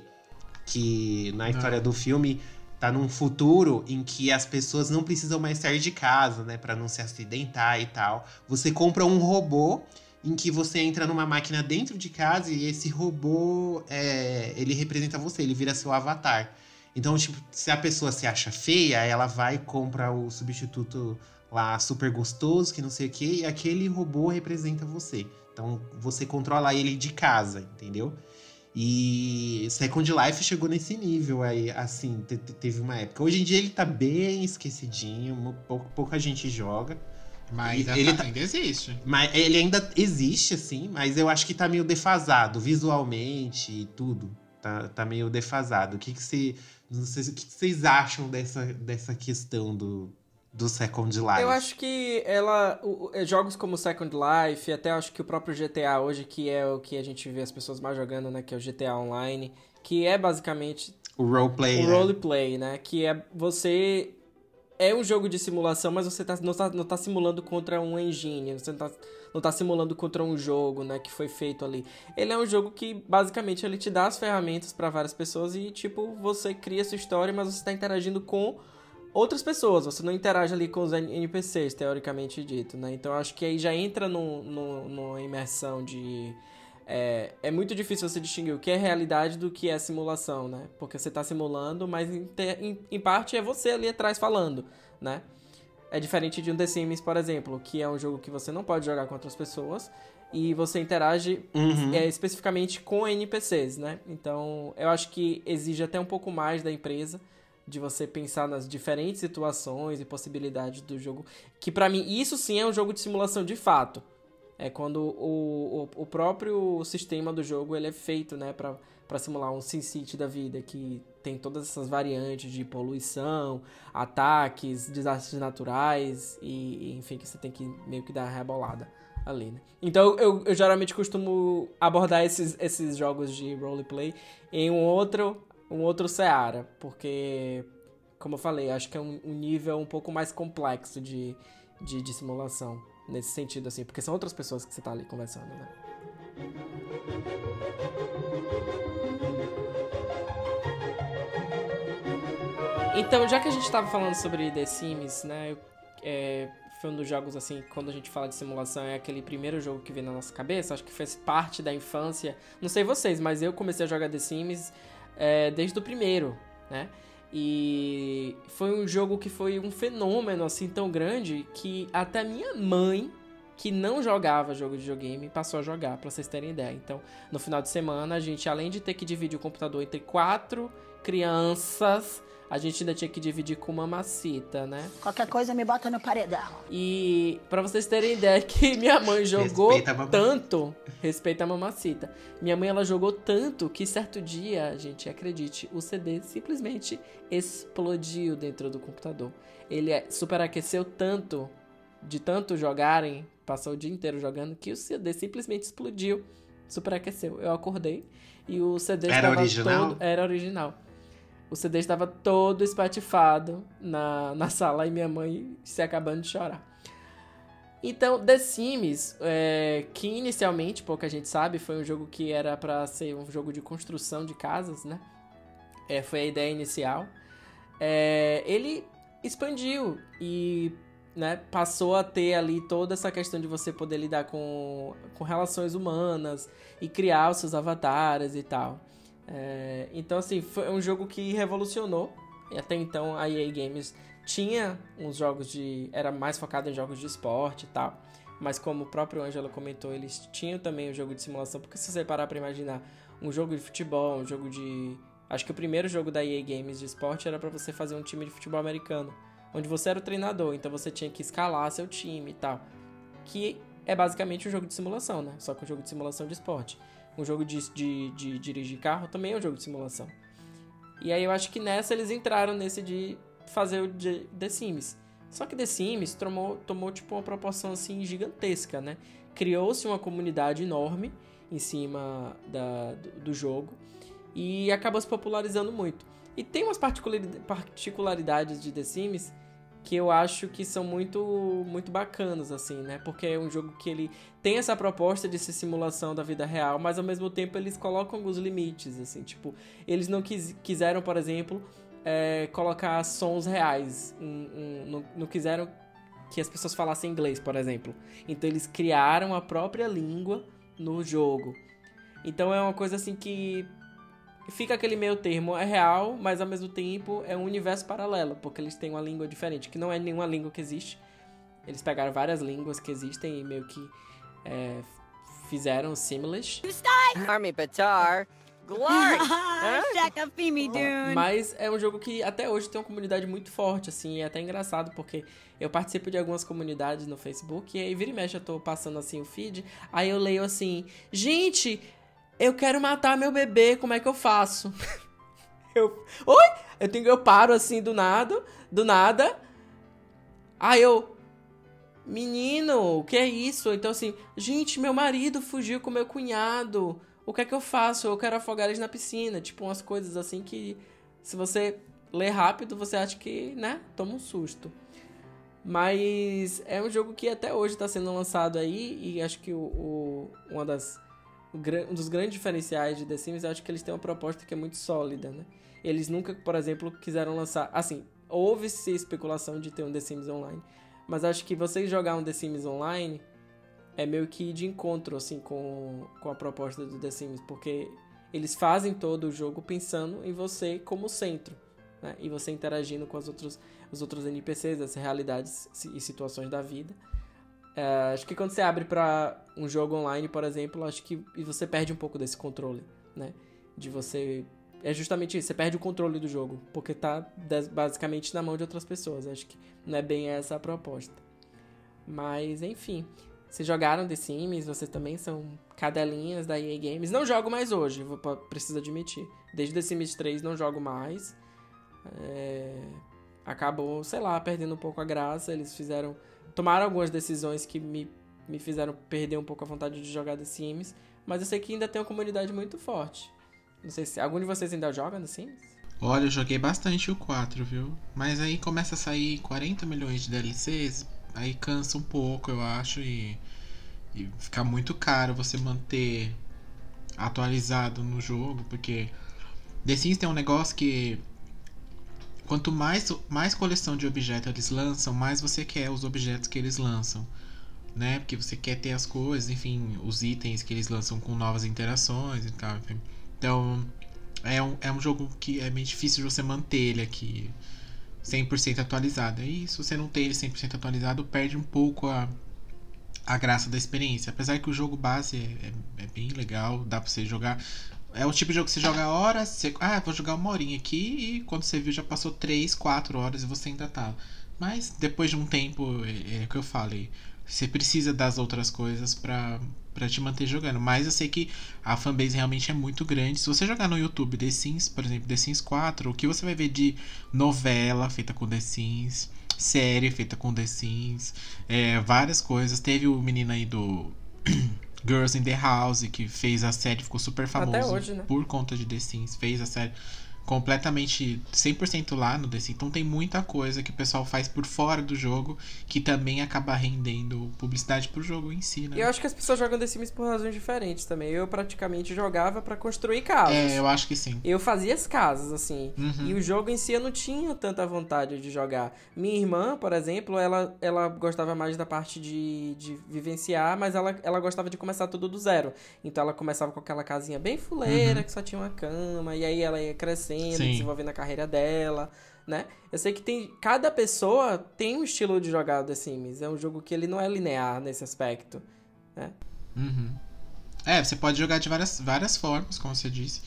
que na história do filme tá num futuro em que as pessoas não precisam mais sair de casa, né, para não se acidentar e tal. Você compra um robô em que você entra numa máquina dentro de casa e esse robô é, ele representa você, ele vira seu avatar. Então, tipo, se a pessoa se acha feia, ela vai e compra o substituto lá super gostoso, que não sei o quê, e aquele robô representa você. Então, você controla ele de casa, entendeu? E Second Life chegou nesse nível aí, assim, te- te- teve uma época. Hoje em dia ele tá bem esquecidinho, pouca, pouca gente joga. Mas ele tá- ainda existe. Mas ele ainda existe, assim, mas eu acho que tá meio defasado, visualmente e tudo. Tá, tá meio defasado. O que que. Não sei, o que que vocês acham dessa, dessa questão do, do Second Life? Eu acho que ela. o- o- jogos como Second Life, até acho que o próprio GTA hoje, que é o que a gente vê as pessoas mais jogando, né? Que é o GTA Online, que é basicamente O roleplay. o né? roleplay, né? Que é você. É um jogo de simulação, mas você tá, não, tá, não tá simulando contra um engine, você não tá, não tá simulando contra um jogo, né? Que foi feito ali. Ele é um jogo que, basicamente, ele te dá as ferramentas pra várias pessoas e, tipo, você cria sua história, mas você tá interagindo com outras pessoas. Você não interage ali com os NPCs, teoricamente dito, né? Então, acho que aí já entra no, no, numa imersão de... É, é muito difícil você distinguir o que é realidade do que é simulação, né? Porque você tá simulando, mas em, em- em parte é você ali atrás falando, né? É diferente de um The Sims, por exemplo, que é um jogo que você não pode jogar com outras pessoas e você interage Uhum. é, especificamente com NPCs, né? Então, eu acho que exige até um pouco mais da empresa de você pensar nas diferentes situações e possibilidades do jogo. Que pra mim, isso sim é um jogo de simulação de fato. É quando o, o, o próprio sistema do jogo ele é feito, né, pra simular um SimCity da vida, que tem todas essas variantes de poluição, ataques, desastres naturais e, enfim, que você tem que meio que dar rebolada ali, né? Então eu, eu geralmente costumo abordar esses, esses jogos de roleplay em um outro, um outro seara, porque, como eu falei, acho que é um, um nível um pouco mais complexo de, de, de simulação, nesse sentido, assim, porque são outras pessoas que você tá ali conversando, né? Então, já que a gente tava falando sobre The Sims, né? é, foi um dos jogos, assim, quando a gente fala de simulação, é aquele primeiro jogo que vem na nossa cabeça. Acho que fez parte da infância. Não sei vocês, mas eu comecei a jogar The Sims é, desde o primeiro, né? E foi um jogo que foi um fenômeno, assim, tão grande que até minha mãe, que não jogava jogo de videogame, passou a jogar, pra vocês terem ideia. Então, no final de semana, a gente, além de ter que dividir o computador entre quatro crianças, a gente ainda tinha que dividir com uma macita, né? Qualquer coisa me bota no paredão. E pra vocês terem ideia que minha mãe jogou Respeita tanto, respeita a mamacita. Minha mãe ela jogou tanto que certo dia, gente, acredite, o CD simplesmente explodiu dentro do computador. Ele é- superaqueceu tanto, de tanto jogarem, passou o dia inteiro jogando, que o CD simplesmente explodiu, superaqueceu. Eu acordei e o CD Era estava original? todo era original. O CD estava todo espatifado na, na sala e minha mãe se acabando de chorar. Então, The Sims, é, que inicialmente, pouca gente sabe, foi um jogo que era para ser um jogo de construção de casas, né? É, foi a ideia inicial. É, ele expandiu e né, passou a ter ali toda essa questão de você poder lidar com, com relações humanas e criar os seus avatares e tal. É, então, assim, foi um jogo que revolucionou. E até então a EA Games tinha uns jogos de. Era mais focado em jogos de esporte e tal. Mas como o próprio Angelo comentou, eles tinham também um jogo de simulação. Porque se você parar pra imaginar um jogo de futebol, um jogo de. Acho que o primeiro jogo da EA Games de esporte era pra você fazer um time de futebol americano. onde você era o treinador, então você tinha que escalar seu time e tal. Que é basicamente um jogo de simulação, né? Só que um jogo de simulação de esporte. Um jogo de, de, de dirigir carro também é um jogo de simulação. E aí eu acho que nessa eles entraram nesse de fazer o de- The Sims. Só que The Sims tomou, tomou tipo uma proporção assim gigantesca, né? Criou-se uma comunidade enorme em cima da, do, do jogo e acabou se popularizando muito. E tem umas particulari- particularidades de The Sims que eu acho que são muito muito bacanas assim, né? Porque é um jogo que ele tem essa proposta de ser simulação da vida real, mas ao mesmo tempo eles colocam alguns limites, assim, tipo, eles não quis, quiseram, por exemplo, é, colocar sons reais, um- um- não, não quiseram que as pessoas falassem inglês, por exemplo. Então eles criaram a própria língua no jogo. Então é uma coisa assim que fica aquele meio termo, é real, mas ao mesmo tempo é um universo paralelo, porque eles têm uma língua diferente, que não é nenhuma língua que existe. Eles pegaram várias línguas que existem e meio que é, fizeram Simlish. Army Batar. Glory! Mas é um jogo que até hoje tem uma comunidade muito forte, assim, é até engraçado, porque eu participo de algumas comunidades no Facebook, e aí vira e mexe eu tô passando assim o feed, aí eu leio assim, gente, eu quero matar meu bebê, como é que eu faço? eu, oi? Eu, tenho, eu paro assim do nada, do nada, aí eu, menino, o que é isso? Então assim, gente, meu marido fugiu com meu cunhado, o que é que eu faço? Eu quero afogar eles na piscina. Tipo, umas coisas assim que, se você ler rápido, você acha que, né, toma um susto. Mas é um jogo que até hoje está sendo lançado aí, e acho que o, o- uma das, um dos grandes diferenciais de The Sims, eu acho que eles têm uma proposta que é muito sólida, né? Eles nunca, por exemplo, quiseram lançar. Assim, houve-se especulação de ter um The Sims online, mas acho que você jogar um The Sims online é meio que de encontro, assim, com, com a proposta do The Sims, porque eles fazem todo o jogo pensando em você como centro, né? E você interagindo com as outros, os outros NPCs, as realidades e situações da vida. É, acho que quando você abre para um jogo online, por exemplo, acho que você perde um pouco desse controle, né? De você é justamente isso, você perde o controle do jogo, porque tá basicamente na mão de outras pessoas. Acho que não é bem essa a proposta. Mas, enfim. Vocês jogaram The Sims, vocês também são cadelinhas da EA Games. Não jogo mais hoje, vou, preciso admitir. Desde The Sims 3 não jogo mais. É, acabou, sei lá, perdendo um pouco a graça. Eles fizeram. Tomaram algumas decisões que me, me fizeram perder um pouco a vontade de jogar The Sims. Mas eu sei que ainda tem uma comunidade muito forte. Não sei se algum de vocês ainda joga The Sims? Olha, eu joguei bastante o 4, viu? Mas aí começa a sair 40 milhões de DLCs, aí cansa um pouco, eu acho, e, e fica muito caro você manter atualizado no jogo, porque The Sims tem um negócio que quanto mais, mais coleção de objetos eles lançam, mais você quer os objetos que eles lançam. Né? Porque você quer ter as coisas, enfim, os itens que eles lançam com novas interações e tal. Enfim. Então, é um, é um jogo que é meio difícil de você manter ele aqui 100% atualizado. E se você não tem ele 100% atualizado, perde um pouco a, a graça da experiência. Apesar que o jogo base é, é, é bem legal, dá pra você jogar. É o tipo de jogo que você joga horas, você, ah, vou jogar uma horinha aqui e quando você viu já passou 3, 4 horas e você ainda tá. Mas depois de um tempo, é, é que eu falei, você precisa das outras coisas pra, pra te manter jogando. Mas eu sei que a fanbase realmente é muito grande. Se você jogar no YouTube The Sims, por exemplo, The Sims 4, o que você vai ver de novela feita com The Sims, série feita com The Sims, é, várias coisas. Teve o menino aí do Girls in the House, que fez a série, ficou super famoso hoje, né? por conta de The Sims, fez a série completamente 100% lá no Sims. Então tem muita coisa que o pessoal faz por fora do jogo que também acaba rendendo publicidade pro jogo em si, né? Eu acho que as pessoas jogam The Sims por razões diferentes também. Eu praticamente jogava pra construir casas. É, eu acho que sim. Eu fazia as casas, assim. Uhum. E o jogo em si eu não tinha tanta vontade de jogar. Minha irmã, por exemplo, ela, ela gostava mais da parte de, de vivenciar, mas ela, ela gostava de começar tudo do zero. Então ela começava com aquela casinha bem fuleira, Uhum. que só tinha uma cama, e aí ela ia crescendo, Sim. desenvolvendo a carreira dela, né? Eu sei que tem. Cada pessoa tem um estilo de jogar o The Sims. É um jogo que ele não é linear nesse aspecto. Uhum. É, você pode jogar de várias, várias formas, como você disse.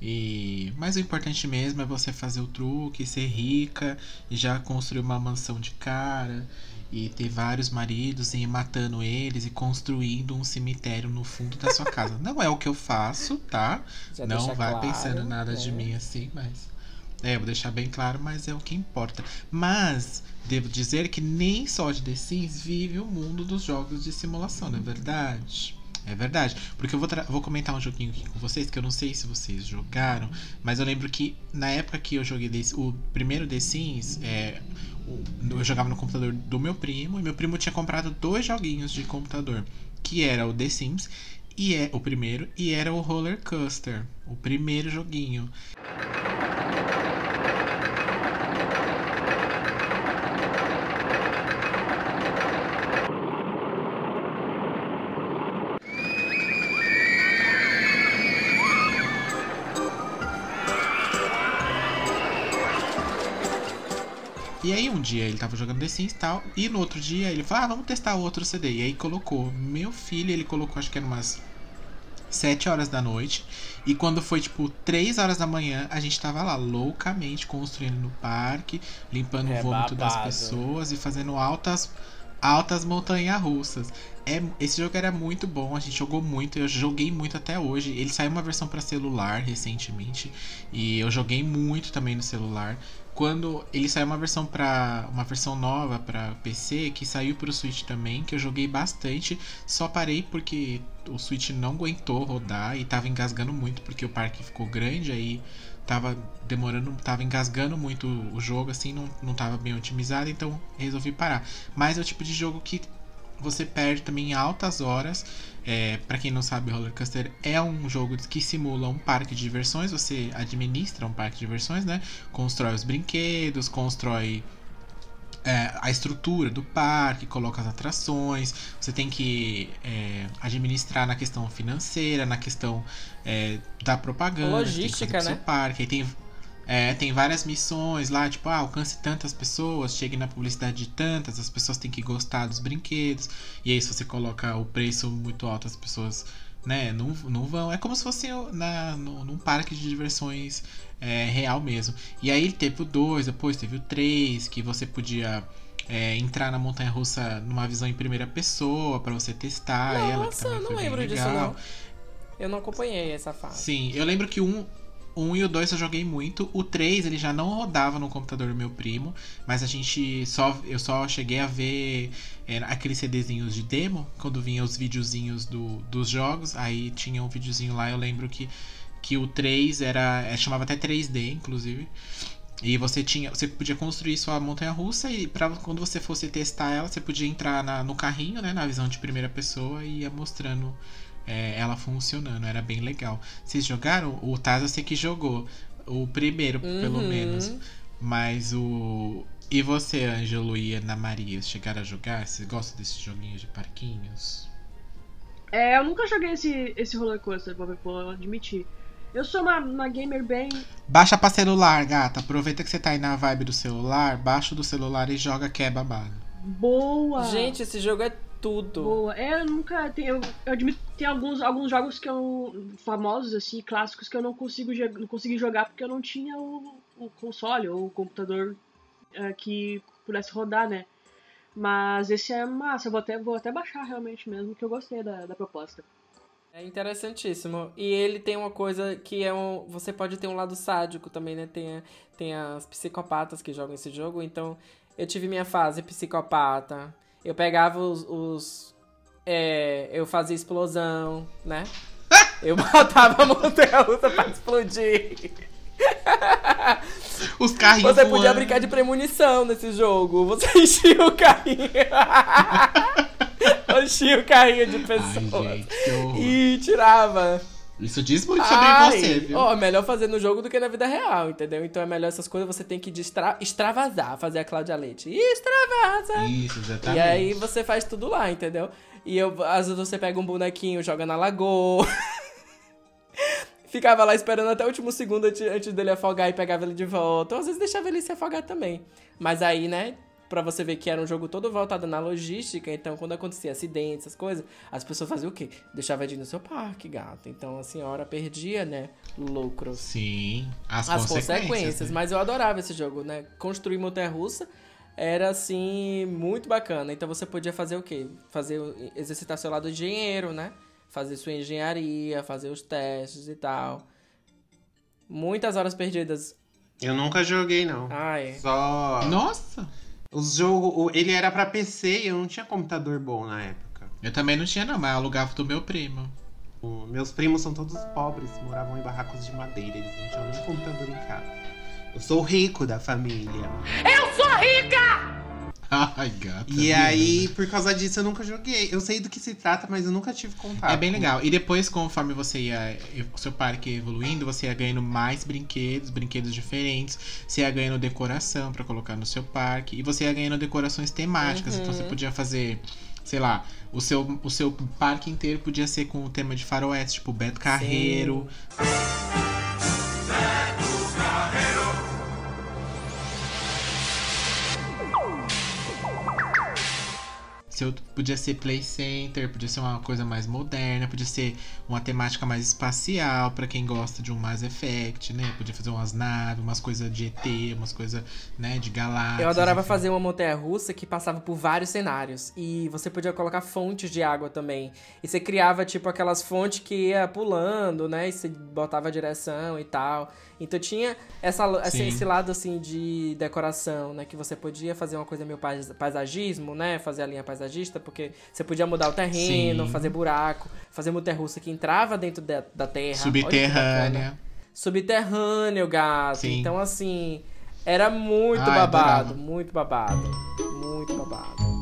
E mas o importante mesmo é você fazer o truque, ser rica e já construir uma mansão de cara e ter vários maridos e ir matando eles e construindo um cemitério no fundo da sua casa. Não é o que eu faço, tá? Já Não vai claro, pensando nada de né? mim assim, mas é, vou deixar bem claro, mas é o que importa. Mas devo dizer que nem só de The Sims vive o mundo dos jogos de simulação, não é verdade? É verdade. Porque eu vou, vou comentar um joguinho aqui com vocês, que eu não sei se vocês jogaram, mas eu lembro que na época que eu joguei The- o primeiro The Sims, é, eu jogava no computador do meu primo, e meu primo tinha comprado dois joguinhos de computador, que era o The Sims, e é o primeiro, e era o Roller Coaster, o primeiro joguinho. Dia ele tava jogando The Sims e tal, e no outro dia ele falou, ah, vamos testar outro CD. E aí colocou, meu filho, ele colocou, acho que era umas 7 horas da noite. E quando foi tipo 3 horas da manhã, a gente tava lá loucamente construindo no parque, limpando É o vômito das babado. pessoas e fazendo altas altas montanhas russas. É, esse jogo era muito bom, a gente jogou muito, eu joguei muito até hoje. Ele saiu uma versão para celular recentemente e eu joguei muito também no celular. Quando ele saiu uma versão para uma versão nova para PC que saiu para o Switch também, que eu joguei bastante, só parei porque o Switch não aguentou rodar e tava engasgando muito porque o parque ficou grande aí tava demorando, tava engasgando muito o jogo assim, não, não tava bem otimizado, então resolvi parar. Mas é o tipo de jogo que você perde também em altas horas. É, para quem não sabe, Roller Coaster é um jogo que simula um parque de diversões. Você administra um parque de diversões, né? Constrói os brinquedos, constrói é, a estrutura do parque, coloca as atrações. Você tem que é, administrar na questão financeira, na questão é, da propaganda. Logística, que né? seu parque. Aí tem é, tem várias missões lá, tipo, ah, alcance tantas pessoas, chegue na publicidade de tantas, as pessoas têm que gostar dos brinquedos. E aí, se você coloca o preço muito alto, as pessoas, né, não, não vão. É como se fosse na, no, num parque de diversões é, real mesmo. E aí teve o 2, depois teve o 3, que você podia. é, entrar na montanha russa numa visão em primeira pessoa pra você testar ela. Nossa, também eu não lembro disso não. Eu não acompanhei essa fase. Sim, eu lembro que um, um e o 2 eu joguei muito. O 3 ele já não rodava no computador do meu primo, mas a gente só eu só cheguei a ver é, aqueles CDzinhos de demo, quando vinha os videozinhos do, dos jogos, aí tinha um videozinho lá, eu lembro que que o 3 era, é, chamava até 3D, inclusive. E você tinha, você podia construir sua montanha russa e para quando você fosse testar ela, você podia entrar na- no carrinho, né, na visão de primeira pessoa e ia mostrando é, ela funcionando. Era bem legal. Vocês jogaram? O Taz eu sei que jogou. O primeiro, pelo Uhum. menos. Mas o. E você, Ângelo e Ana Maria, chegaram a jogar? Vocês gostam desses joguinhos de parquinhos? É, eu nunca joguei esse, esse roller coaster, vou, vou admitir. Eu sou uma, uma gamer bem. Baixa pra celular, gata. Aproveita que você tá aí na vibe do celular, baixa do celular e joga que é babado. boa. Gente, esse jogo é tudo. Boa. É, eu nunca. Tem, eu, eu admito que tem alguns, alguns jogos que eu. famosos, assim, clássicos, que eu não consigo não consegui jogar porque eu não tinha o, o console ou o computador eh, que pudesse rodar, né? Mas esse é massa, eu vou até, vou até baixar realmente mesmo, que eu gostei da, da proposta. É interessantíssimo. E ele tem uma coisa que é um. Você pode ter um lado sádico também, né? Tem, a- tem as psicopatas que jogam esse jogo. Então, eu tive minha fase psicopata. Eu pegava os. os- é, eu fazia explosão, né? Eu botava a montanha russa pra explodir. Os carrinhos Você podia voando. brincar de premonição nesse jogo. Você enchia o carrinho. enchia o carrinho de Ai, pessoas. gente, que horror. E tirava. Isso diz muito sobre Ai, você, viu? Ó, é melhor fazer no jogo do que na vida real, entendeu? Então é melhor essas coisas você tem que distra- extravasar, fazer a Cláudia Leite. Extravasa! Isso, exatamente. E aí você faz tudo lá, entendeu? E eu, às vezes você pega um bonequinho, joga na lagoa. Ficava lá esperando até o último segundo antes, antes dele afogar e pegava ele de volta. Ou às vezes deixava ele se afogar também. Mas aí, né, pra você ver que era um jogo todo voltado na logística, então quando acontecia acidentes, essas coisas, as pessoas faziam o quê? Deixava de ir no seu parque, gato. Então a senhora perdia, né, lucros. Sim, as, As consequências. consequências, né? mas eu adorava esse jogo, né? Construir montanha-russa era, assim, muito bacana. Então você podia fazer o quê? Fazer, exercitar seu lado engenheiro, né? Fazer sua engenharia, fazer os testes e tal. Muitas horas perdidas. Eu nunca joguei, não. Ai, Só. Nossa! Os jogos. Ele era pra PC e eu não tinha computador bom na época. Eu também não tinha, não, mas eu alugava do meu primo. O- Meus primos são todos pobres, moravam em barracos de madeira, eles não tinham nem computador em casa. Eu sou o rico da família. Ai, gata. E aí, por causa disso, eu nunca joguei. Eu sei do que se trata, mas eu nunca tive contato. É bem legal. E depois, conforme você ia. O seu parque ia evoluindo, você ia ganhando mais brinquedos, brinquedos diferentes. Você ia ganhando decoração pra colocar no seu parque. E você ia ganhando decorações temáticas. Então você podia fazer. Sei lá, o seu, o seu parque inteiro podia ser com o tema de faroeste, tipo Beto Carreiro. Podia ser Play Center, podia ser uma coisa mais moderna, podia ser uma temática mais espacial pra quem gosta de um Mass Effect, né? Podia fazer umas naves, umas coisas de ET, umas coisas, né, de galáxias. eu adorava enfim. fazer uma montanha-russa que passava por vários cenários. E você podia colocar fontes de água também. E você criava, tipo, aquelas fontes que ia pulando, né? E você botava a direção e tal. Então tinha essa, esse, esse lado, assim, de decoração, né? Que você podia fazer uma coisa meio pais- paisagismo, né? Fazer a linha paisagista, porque você podia mudar o terreno, Sim. fazer buraco, fazer montanha-russa que entrava dentro da, da terra. Subterrânea. Subterrâneo, gato. Sim. Então, assim, era muito Ai, babado. adorava. Muito babado. Muito babado.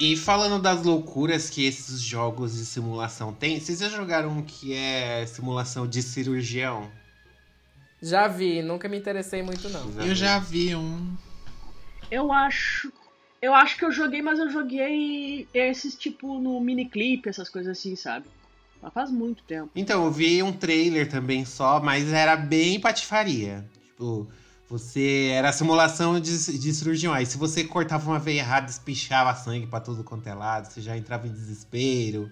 E falando das loucuras que esses jogos de simulação têm, vocês já jogaram um que é simulação de cirurgião? Já vi, nunca me interessei muito, não. Eu já vi um. Eu acho. Eu acho que eu joguei, mas eu joguei esses tipo no miniclip, essas coisas assim, sabe? Mas faz muito tempo. Então, eu vi um trailer também só, mas era bem patifaria. Tipo, você. Era simulação de, de cirurgião. Aí, se você cortava uma veia errada, espichava sangue pra todo quanto é lado, você já entrava em desespero.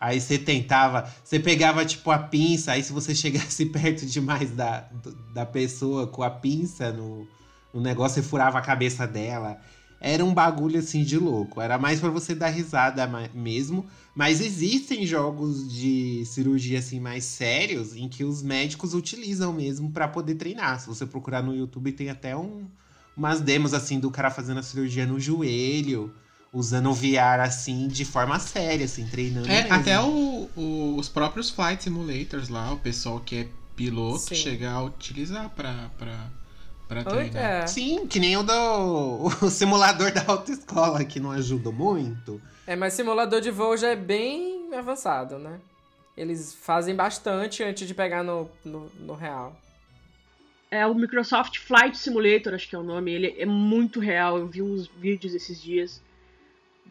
Aí você tentava, você pegava tipo a pinça, aí se você chegasse perto demais da, da pessoa com a pinça no, no negócio, você furava a cabeça dela. Era um bagulho assim de louco. Era mais pra você dar risada mesmo. Mas existem jogos de cirurgia assim mais sérios em que os médicos utilizam mesmo pra poder treinar. Se você procurar no YouTube, tem até um, umas demos assim do cara fazendo a cirurgia no joelho, usando o VR assim de forma séria, assim, treinando. É, mesmo. até o- o- os próprios Flight Simulators lá, o pessoal que é piloto Sim. chega a utilizar pra, pra, pra treinar. é. Sim, que nem o do o simulador da autoescola, que não ajuda muito. é, mas simulador de voo já é bem avançado, né? Eles fazem bastante antes de pegar no, no, no real. É o Microsoft Flight Simulator, acho que é o nome. Ele é muito real. Eu vi uns vídeos esses dias.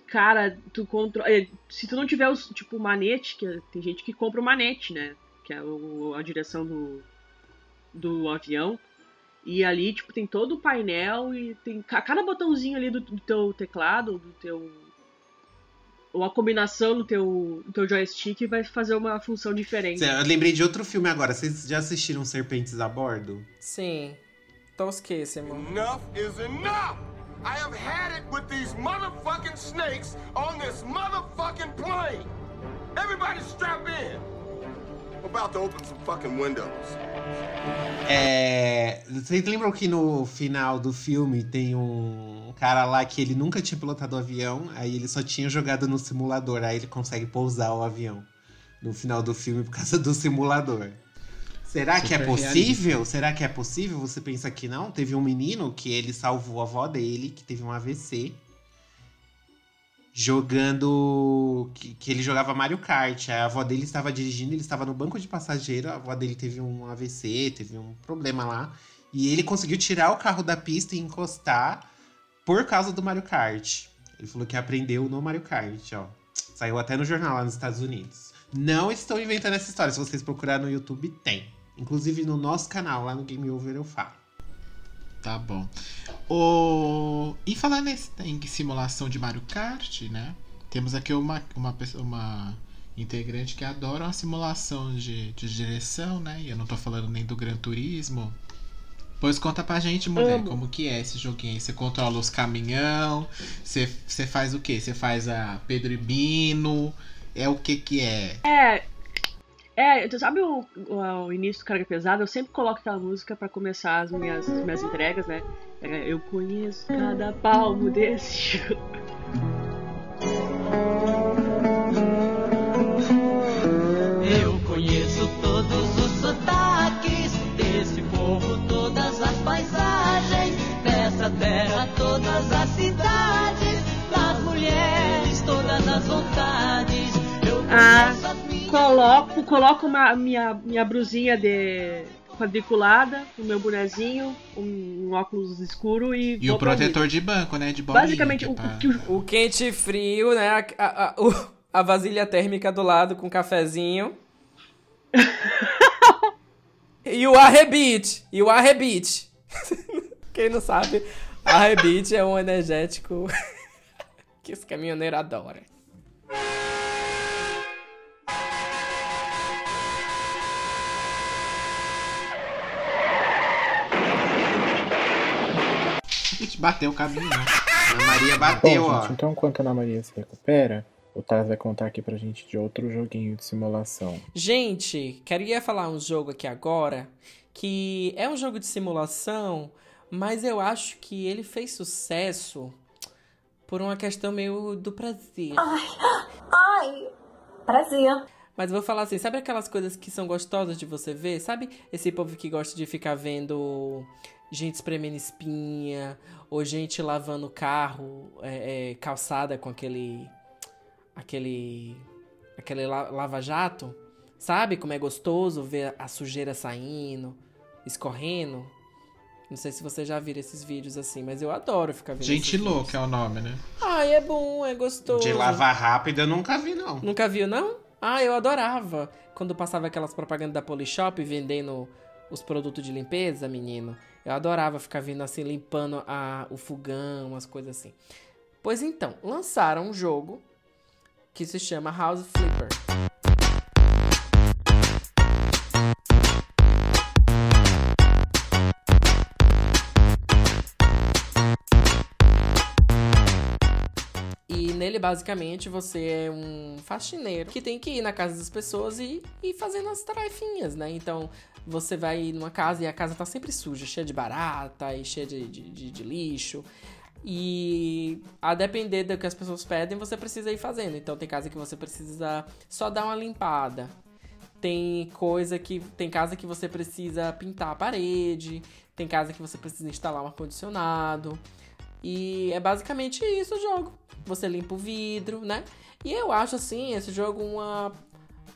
Cara, tu controla. Se tu não tiver os, tipo, manete, que é- tem gente que compra o manete, né? Que é o- a direção do, do avião. E ali, tipo, tem todo o painel e tem ca- cada botãozinho ali do, do teu teclado, do teu. Ou a combinação do teu, do teu joystick vai fazer uma função diferente. Eu lembrei de outro filme agora. Vocês já assistiram Serpentes a Bordo? Sim. Tosquíssimo. Enough is enough! I have had it with these motherfucking snakes on this motherfucking plane! Everybody strap in! É, Vocês lembram que no final do filme tem um cara lá que ele nunca tinha pilotado o avião, aí ele só tinha jogado no simulador, aí ele consegue pousar o avião no final do filme por causa do simulador. Será que é Super possível? Será que é possível? Você pensa que não? Teve um menino que ele salvou a avó dele, que teve um AVC, jogando. Que, que ele jogava Mario Kart. A avó dele estava dirigindo, ele estava no banco de passageiro, a avó dele teve um AVC, teve um problema lá. E ele conseguiu tirar o carro da pista e encostar por causa do Mario Kart. Ele falou que aprendeu no Mario Kart, ó. Saiu até no jornal lá nos Estados Unidos. Não estou inventando essa história. Se vocês procurarem no YouTube, tem. Inclusive no nosso canal, lá no Game Over, eu falo. Tá bom. O... E falando em simulação de Mario Kart, né? Temos aqui uma, uma, uma integrante que adora uma simulação de, de direção, né? E eu não tô falando nem do Gran Turismo. Pois conta pra gente, mulher, Amo. como que é esse joguinho aí? Você controla os caminhão, você, você faz o quê? Você faz a Pedro e Bino, é o que que é? É. É, tu sabe o, o, início do Carga Pesada? Eu sempre coloco aquela música pra começar as minhas, as minhas entregas, né? É, Eu conheço cada palmo desse. Eu conheço todos os sotaques desse povo, todas as paisagens dessa terra, todas as cidades, das mulheres, todas as vontades. Coloco, coloco uma, minha, minha brusinha de quadriculada, o meu bonezinho, um, um óculos escuro e. E o protetor de banco, né? De bolinha. Basicamente, que é o, pra- o que o- O quente e frio, né? A, a, a- o- a vasilha térmica do lado com cafezinho. e o arrebite. E o arrebite. Quem não sabe, arrebite é um energético que os caminhoneiros adoram. Bateu o caminhão. A Maria Bom, bateu, ó. gente, então enquanto a Ana Maria se recupera, o Taz vai contar aqui pra gente de outro joguinho de simulação. Gente, queria falar um jogo aqui agora que é um jogo de simulação, mas eu acho que ele fez sucesso por uma questão meio do prazer. Ai, prazer. Mas eu vou falar assim, sabe aquelas coisas que são gostosas de você ver? Sabe esse povo que gosta de ficar vendo gente espremendo espinha, ou gente lavando carro, é, é, calçada com aquele. aquele. aquele la- lava-jato? Sabe como é gostoso ver a sujeira saindo, escorrendo? Não sei se vocês já viram esses vídeos assim, mas eu adoro ficar vendo Gente esses louca é o nome, né? Ai, é bom, é gostoso. De lavar rápido eu nunca vi, não. Nunca viu, não? Ah, eu adorava. Quando passava aquelas propagandas da Polishop vendendo os produtos de limpeza, menino. Eu adorava ficar vindo assim, limpando a, o fogão, as coisas assim. Pois então, lançaram um jogo que se chama House Flipper. Nele, basicamente, você é um faxineiro que tem que ir na casa das pessoas e ir fazendo as tarefinhas, né? Então, você vai numa casa e a casa tá sempre suja, cheia de barata e cheia de, de, de- de lixo. E a depender do que as pessoas pedem, você precisa ir fazendo. Então, tem casa que você precisa só dar uma limpada. Tem coisa que. Tem casa que você precisa pintar a parede. Tem casa que você precisa instalar um ar-condicionado. E é basicamente isso o jogo. Você limpa o vidro, né? E eu acho assim, esse jogo uma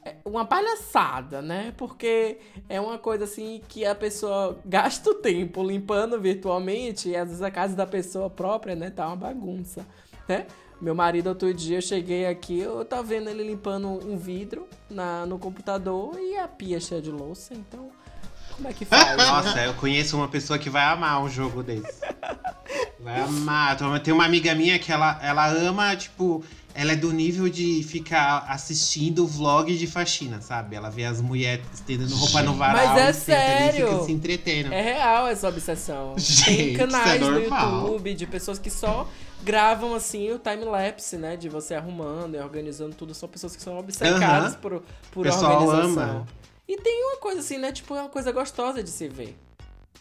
é uma palhaçada, né? Porque é uma coisa assim que a pessoa gasta o tempo limpando virtualmente e às vezes a casa da pessoa própria, né, tá uma bagunça, né? Meu marido outro dia eu cheguei aqui, eu tava vendo ele limpando um vidro na, no computador e a pia cheia de louça, então como é que faz? né? Nossa, eu conheço uma pessoa que vai amar um jogo desse. Vai amar. Tem uma amiga minha que ela, ela ama, tipo, ela é do nível de ficar assistindo vlog de faxina, sabe? Ela vê as mulheres estendendo roupa no varal. Mas é sério. Fica se entretendo. É real essa obsessão. Gente, Tem isso é canais no normal. YouTube de pessoas que só gravam assim o time-lapse, né? De você arrumando e organizando tudo. São pessoas que são obcecadas Aham. por, por Pessoal organização. ama. E tem uma coisa assim, né? Tipo, é uma coisa gostosa de se ver.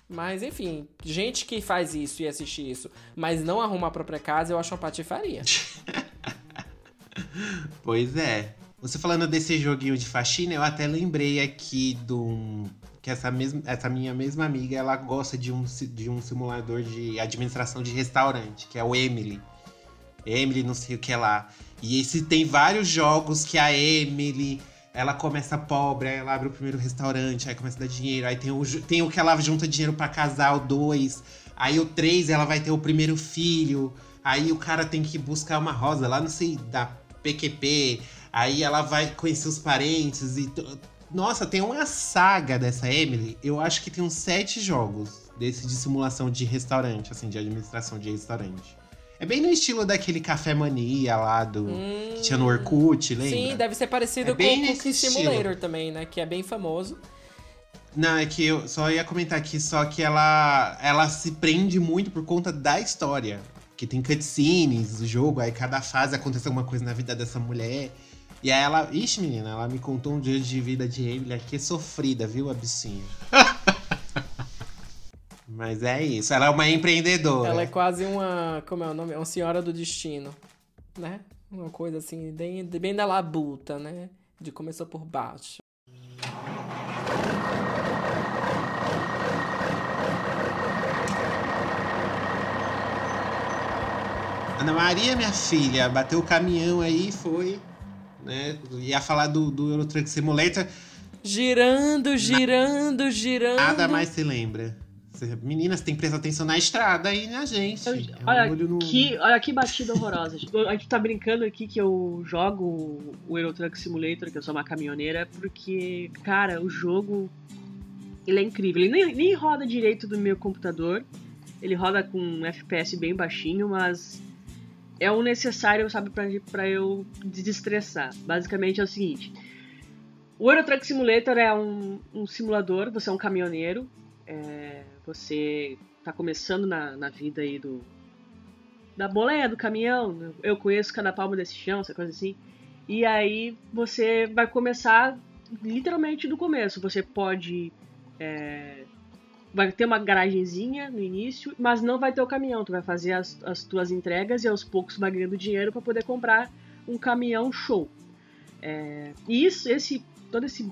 Mas enfim, gente que faz isso e assiste isso, mas não arruma a própria casa, eu acho uma patifaria. Pois é. Você falando desse joguinho de faxina, eu até lembrei aqui do que essa, mesma, essa minha mesma amiga, ela gosta de um, de um simulador de administração de restaurante, que é o Emily. Emily não sei o que lá. E esse tem vários jogos que a Emily, ela começa pobre, aí ela abre o primeiro restaurante, aí começa a dar dinheiro. Aí tem o, tem o que ela junta dinheiro casar, o dois. Aí o três, ela vai ter o primeiro filho. Aí o cara tem que buscar uma rosa lá, não sei, da PQP. Aí ela vai conhecer os parentes e. Nossa, tem uma saga dessa Emily. Eu acho que tem uns sete jogos desse de simulação de restaurante, assim, de administração de restaurante. É bem no estilo daquele Café Mania lá do. que tinha no Orkut, lembra? Sim, deve ser parecido É com o Cookie estilo. Simulator também, né? Que é bem famoso. Não, é que eu só ia comentar aqui, só que ela, ela se prende muito por conta da história. Que tem cutscenes do jogo, aí cada fase acontece alguma coisa na vida dessa mulher. E aí ela. Ixi, menina, ela me contou um dia de vida de Emily aqui sofrida, viu, a bichinha? Mas é isso, ela é uma empreendedora. Ela é quase uma. Como é o nome? Uma senhora do destino. Né? Uma coisa assim, bem, bem da labuta, né? De começou por baixo. Ana Maria, minha filha, bateu o caminhão aí, foi. Né? Ia falar do, do Euro Truck Simulator. Girando, girando, girando. Nada mais se lembra. Meninas, tem que prestar atenção na estrada aí na gente. É um Olha olho no- que, olha que batida horrorosa. A gente tá brincando aqui que eu jogo o Euro Truck Simulator, que eu sou uma caminhoneira, porque, cara, o jogo ele é incrível. Ele nem, nem roda direito do meu computador. Ele roda com um FPS bem baixinho, mas é o necessário, sabe, pra, pra eu desestressar. Basicamente é o seguinte: o Euro Truck Simulator é um, um simulador, você é um caminhoneiro, é, você tá começando na, na vida aí do. da boleia do caminhão, eu conheço cada palmo desse chão, essa coisa assim. E aí você vai começar literalmente do começo. Você pode. é, vai ter uma garagenzinha no início, mas não vai ter o caminhão. Tu vai fazer as, as tuas entregas e aos poucos vai ganhando dinheiro para poder comprar um caminhão show. É, e isso, esse, toda essa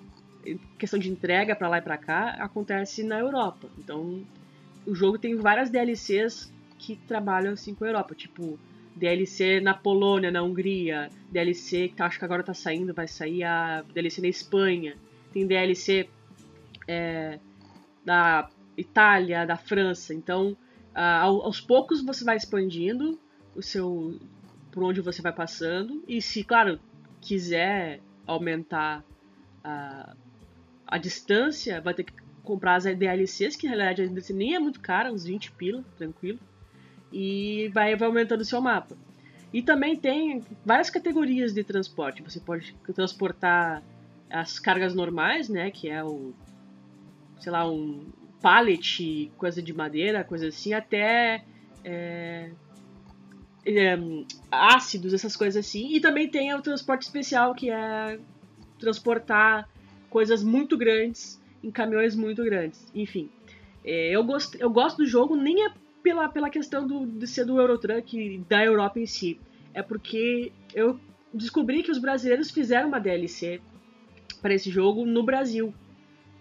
questão de entrega para lá e para cá acontece na Europa. Então, o jogo tem várias DLCs que trabalham assim com a Europa, tipo DLC na Polônia, na Hungria, DLC que acho que agora tá saindo, vai sair a DLC na Espanha, tem DLC é, da Itália, da França. Então, ao- aos poucos você vai expandindo o seu por onde você vai passando e se, claro, quiser aumentar a, a distância, vai ter que comprar as DLCs, que na realidade a DLC nem é muito cara, uns 20 pila, tranquilo. E vai, vai aumentando o seu mapa. E também tem várias categorias de transporte. Você pode transportar as cargas normais, né? Que é o. sei lá, um pallet, coisa de madeira, coisa assim, até. é, é, ácidos, essas coisas assim. E também tem o transporte especial, que é transportar coisas muito grandes em caminhões muito grandes. Enfim, é, eu, gosto, eu gosto do jogo nem é pela, pela questão do, de ser do Eurotruck da Europa em si. É porque eu descobri que os brasileiros fizeram uma DLC para esse jogo no Brasil.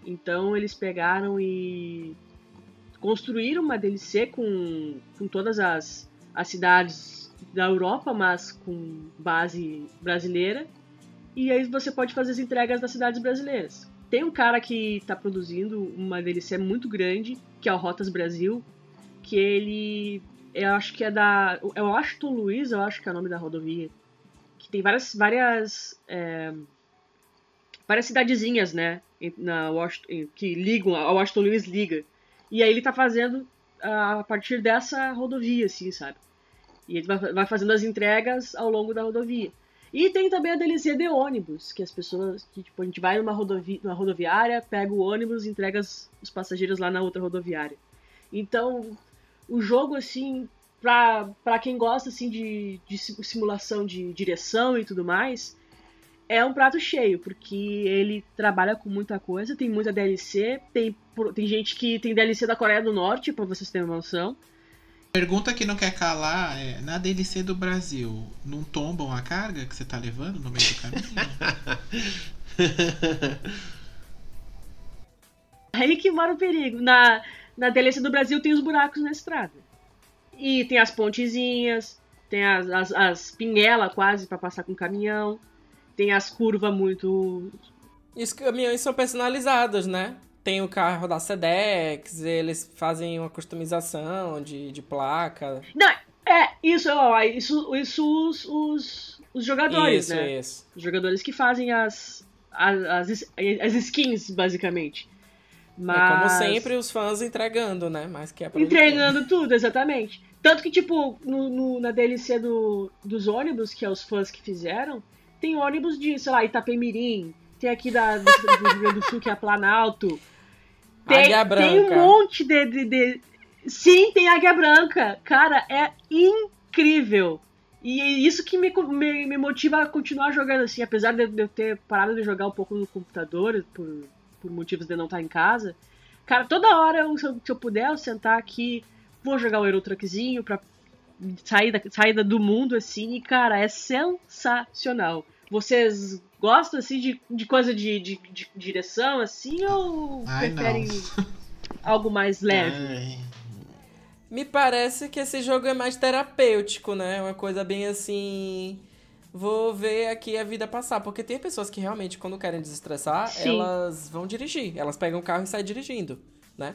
Então eles pegaram e construíram uma DLC com, com todas as, as cidades da Europa, mas com base brasileira. E aí você pode fazer as entregas das cidades brasileiras. Tem um cara que está produzindo uma DLC muito grande, que é o Rotas Brasil, que ele. Eu acho que é da. É o Washington Luiz, eu acho que é o nome da rodovia. Que tem várias. várias. é, várias cidadezinhas, né? Na Washington, que ligam, a Washington Luiz liga. E aí ele tá fazendo a partir dessa rodovia, assim, sabe? E ele vai fazendo as entregas ao longo da rodovia. E tem também a DLC de ônibus, que as pessoas, que tipo, a gente vai numa, rodovi numa rodoviária, pega o ônibus e entrega os, os passageiros lá na outra rodoviária. Então, o jogo, assim, pra, pra quem gosta, assim, de, de si- simulação de direção e tudo mais, é um prato cheio, porque ele trabalha com muita coisa, tem muita DLC, tem, tem gente que tem DLC da Coreia do Norte, pra vocês terem uma noção. Pergunta que não quer calar é: na DLC do Brasil, não tombam a carga que você tá levando no meio do caminho? Aí que mora o perigo. Na, na DLC do Brasil tem os buracos na estrada. E tem as pontezinhas, tem as, as, as pinguelas quase pra passar com caminhão, tem as curvas muito. E os caminhões são personalizados, né? Tem o carro da Sedex, eles fazem uma customização de, de placa. Não, é, isso, ó, isso, isso os, os, os jogadores, Isso, né? isso. Os jogadores que fazem as, as, as, as skins, basicamente. Mas... É como sempre os fãs entregando, né? Mas que é pra Entregando tudo, exatamente. Tanto que, tipo, no, no- na DLC do, dos ônibus, que é os fãs que fizeram, tem ônibus de, sei lá, Itapemirim, tem aqui da, do, do Rio Grande do Sul, que é Planalto. Tem, Águia tem um Branca. monte de, de, de- Sim, tem Águia Branca. Cara, é incrível. E é isso que me, me, me motiva a continuar jogando assim, apesar de eu ter parado de jogar um pouco no computador, por, por motivos de não estar em casa. Cara, toda hora, eu- se eu, se eu puder, eu sentar aqui, vou jogar o Euro Truckzinho pra sair da, sair do mundo, assim, e, cara, é sensacional. Vocês gostam, assim, de, de coisa de, de, de direção, assim, ou Ai, preferem não. algo mais leve? Ai. Me parece que esse jogo é mais terapêutico, né? Uma coisa bem assim. Vou ver aqui a vida passar. Porque tem pessoas que realmente, quando querem desestressar, Sim. elas vão dirigir. Elas pegam o carro e saem dirigindo, né?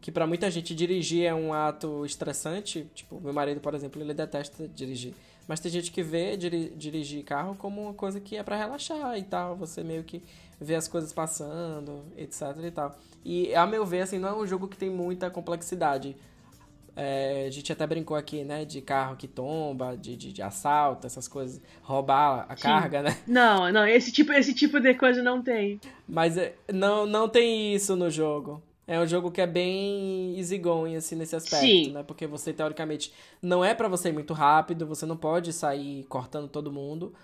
Que pra muita gente dirigir é um ato estressante. Tipo, meu marido, por exemplo, ele detesta dirigir. Mas tem gente que vê diri- dirigir carro como uma coisa que é pra relaxar e tal. Você meio que vê as coisas passando, etc e tal. E, a meu ver, assim, não é um jogo que tem muita complexidade. É, a gente até brincou aqui, né? De carro que tomba, de, de, de assalto, essas coisas. Roubar a Sim. carga, né? Não, não, esse tipo, esse tipo de coisa não tem. Mas é, não, não tem isso no jogo. É um jogo que é bem easygoing, assim, nesse aspecto, Sim. né? Porque você, teoricamente, não é pra você ir muito rápido, você não pode sair cortando todo mundo.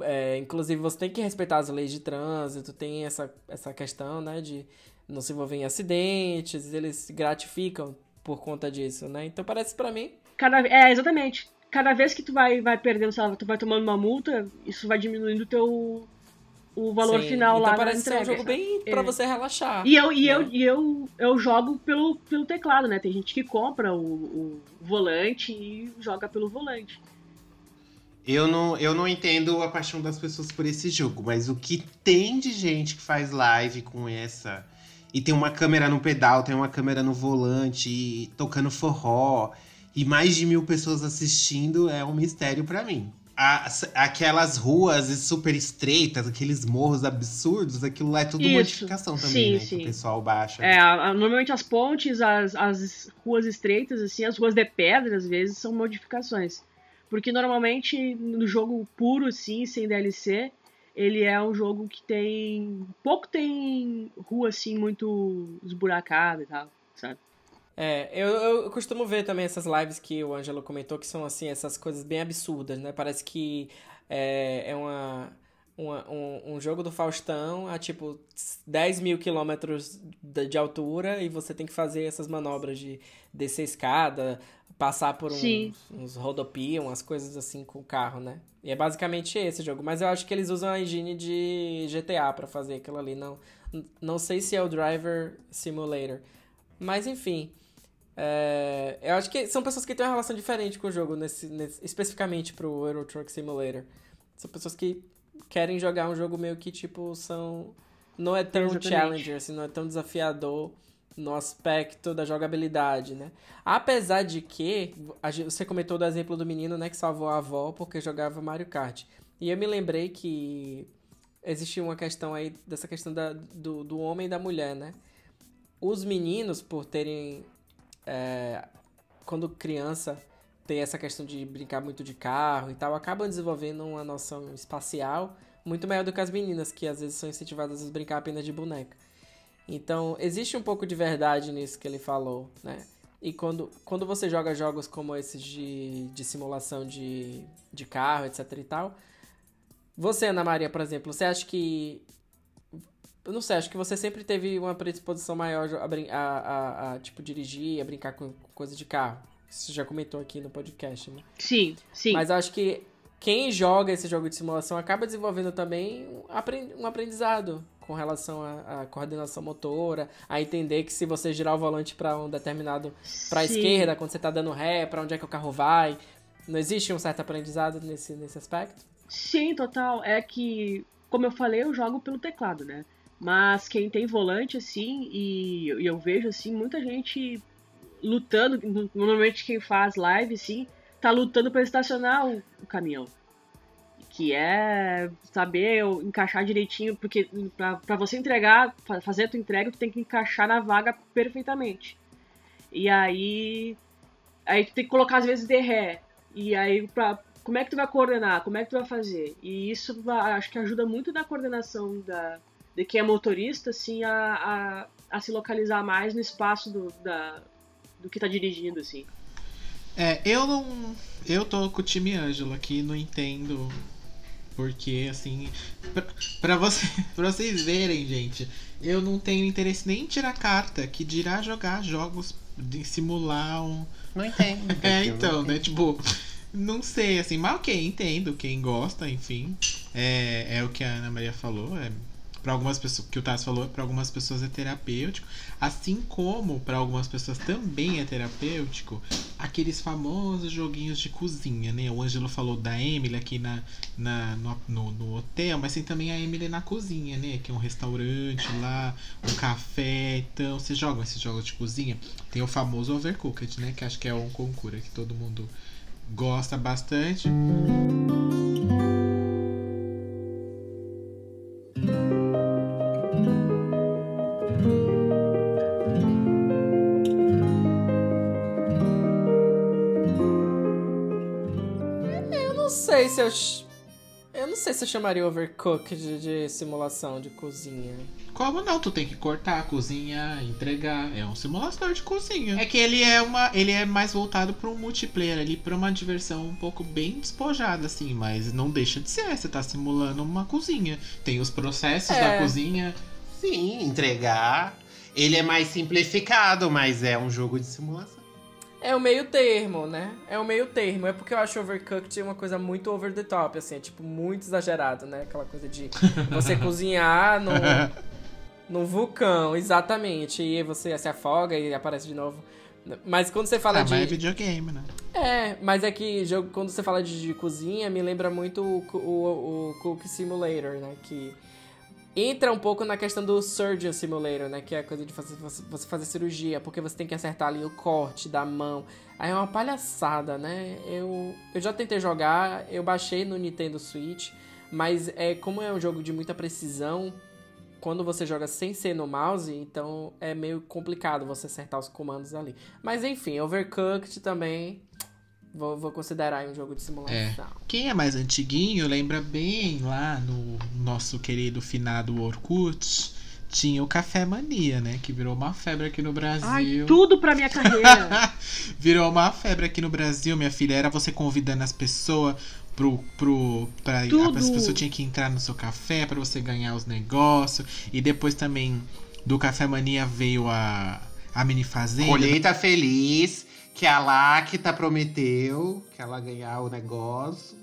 É, inclusive, você tem que respeitar as leis de trânsito, tem essa, essa questão, né? De não se envolver em acidentes, eles se gratificam por conta disso, né? Então parece pra mim Cada, é, exatamente. Cada vez que tu vai, vai perdendo, sei lá, tu vai tomando uma multa, isso vai diminuindo o teu o valor Sim, final então lá parece na ser um entrega. jogo bem pra É. você relaxar. E eu, e, eu, né? e eu, eu jogo pelo, pelo teclado, né? Tem gente que compra o, o volante e joga pelo volante. Eu não, eu não entendo a paixão das pessoas por esse jogo, mas o que tem de gente que faz live com essa. E tem uma câmera no pedal, tem uma câmera no volante, e tocando forró, e mais de mil pessoas assistindo é um mistério pra mim. As- aquelas ruas super estreitas, aqueles morros absurdos, aquilo lá é tudo Isso. modificação também, Sim, né? sim. Que o pessoal baixa. É, a- a- normalmente as pontes, as, as ruas estreitas, assim, as ruas de pedra, às vezes, são modificações. Porque normalmente no jogo puro, assim, sem DLC, ele é um jogo que tem. Pouco tem rua assim muito esburacada e tal, sabe? É, eu, eu costumo ver também essas lives que o Ângelo comentou, que são assim, essas coisas bem absurdas, né? Parece que é, é uma, uma- um, um jogo do Faustão a tipo 10 mil quilômetros de, de altura e você tem que fazer essas manobras de descer escada, passar por Sim. uns, rodopias, umas coisas assim com o carro, né? E é basicamente esse jogo. Mas eu acho que eles usam a engine de GTA pra fazer aquilo ali. Não, não sei se é o Driver Simulator. Mas enfim. É, eu acho que são pessoas que têm uma relação diferente com o jogo, nesse, nesse- especificamente pro Euro Truck Simulator. São pessoas que querem jogar um jogo meio que, tipo, são. Não é tão Exatamente. challenger, assim, não é tão desafiador no aspecto da jogabilidade, né? Apesar de que, você comentou do exemplo do menino, né, que salvou a avó porque jogava Mario Kart. E eu me lembrei que existia uma questão aí, dessa questão da, do, do homem e da mulher, né? Os meninos, por terem. É, quando criança, tem essa questão de brincar muito de carro e tal, acabam desenvolvendo uma noção espacial muito maior do que as meninas, que às vezes são incentivadas a brincar apenas de boneca. Então, existe um pouco de verdade nisso que ele falou, né? E quando, quando você joga jogos como esses de, de simulação de, de carro, etc e tal, você, Ana Maria, por exemplo, você acha que. Eu não sei, acho que você sempre teve uma predisposição maior a, a, a, a, tipo, dirigir, a brincar com coisa de carro. Você já comentou aqui no podcast, né? Sim, sim. Mas acho que quem joga esse jogo de simulação acaba desenvolvendo também um apren- aprendizado com relação à, coordenação motora, a entender que se você girar o volante para um determinado para a esquerda quando você tá dando ré, para onde é que o carro vai, não existe um certo aprendizado nesse nesse aspecto? Sim, total. É que, como eu falei, eu jogo pelo teclado, né? Mas quem tem volante, assim, e, e eu vejo, assim, muita gente lutando. Normalmente quem faz live, assim, tá lutando para estacionar o, o caminhão. Que é saber encaixar direitinho, porque para você entregar, fazer a tua entrega, tu tem que encaixar na vaga perfeitamente. E aí. Aí tu tem que colocar às vezes de ré. E aí, pra, como é que tu vai coordenar? Como é que tu vai fazer? E isso acho que ajuda muito na coordenação da, de quem é motorista, assim, a, a, a se localizar mais no espaço do, da, do que tá dirigindo, assim. É, eu não. Eu tô com o time Ângelo aqui, não entendo. Porque, assim. Pra, pra, você, pra vocês verem, gente, eu não tenho interesse nem em tirar carta, que dirá jogar jogos de simular um. Não entendo. é, então, né? Tipo. Não sei, assim, mas ok, entendo. Quem gosta, enfim. É, é o que a Ana Maria falou. É para algumas pessoas, que o Tassi falou, para algumas pessoas é terapêutico, assim como para algumas pessoas também é terapêutico, aqueles famosos joguinhos de cozinha, né? O Ângelo falou da Emily aqui na, na no, no, no, hotel, mas tem também a Emily na cozinha, né? Que é um restaurante lá, um café, então vocês jogam esses jogos de cozinha. Tem o famoso Overcooked, né? Que acho que é um concurso que todo mundo gosta bastante. Sei se eu. Eu não sei se eu chamaria Overcooked de, de simulação de cozinha. Como não? Tu tem que cortar, cozinhar, entregar. É um simulador de cozinha. É que ele é uma. Ele é mais voltado para um multiplayer ali, para uma diversão um pouco bem despojada, assim, mas não deixa de ser. Você tá simulando uma cozinha. Tem os processos é. da cozinha. Sim, entregar. Ele é mais simplificado, mas é um jogo de simulação. É o meio termo, né? É o meio termo. É porque eu acho Overcooked uma coisa muito over the top, assim, é tipo muito exagerado, né? Aquela coisa de você cozinhar no, no vulcão, exatamente. E você se afoga e aparece de novo. Mas quando você fala ah, de. Mas é videogame, né? É, mas é que jogo, quando você fala de, de cozinha, me lembra muito o, o, o Cook Simulator, né? Que entra um pouco na questão do Surgeon Simulator, né? Que é a coisa de fazer, você fazer cirurgia, porque você tem que acertar ali o corte da mão. Aí é uma palhaçada, né? Eu, eu já tentei jogar, eu baixei no Nintendo Switch, mas é como é um jogo de muita precisão, quando você joga sem ser no mouse, então é meio complicado você acertar os comandos ali. Mas enfim, Overcooked também Vou, vou considerar um jogo de simulação. É. Quem é mais antiguinho lembra bem lá no nosso querido finado Orkut. Tinha o Café Mania, né? Que virou uma febre aqui no Brasil. Ai, tudo pra minha carreira. virou uma febre aqui no Brasil, minha filha. Era você convidando as pessoas pro, pro pra, as pessoas tinham que entrar no seu café para você ganhar os negócios e depois também do Café Mania veio a a mini fazenda colheita feliz que a Lacta prometeu que ela ganhar o negócio.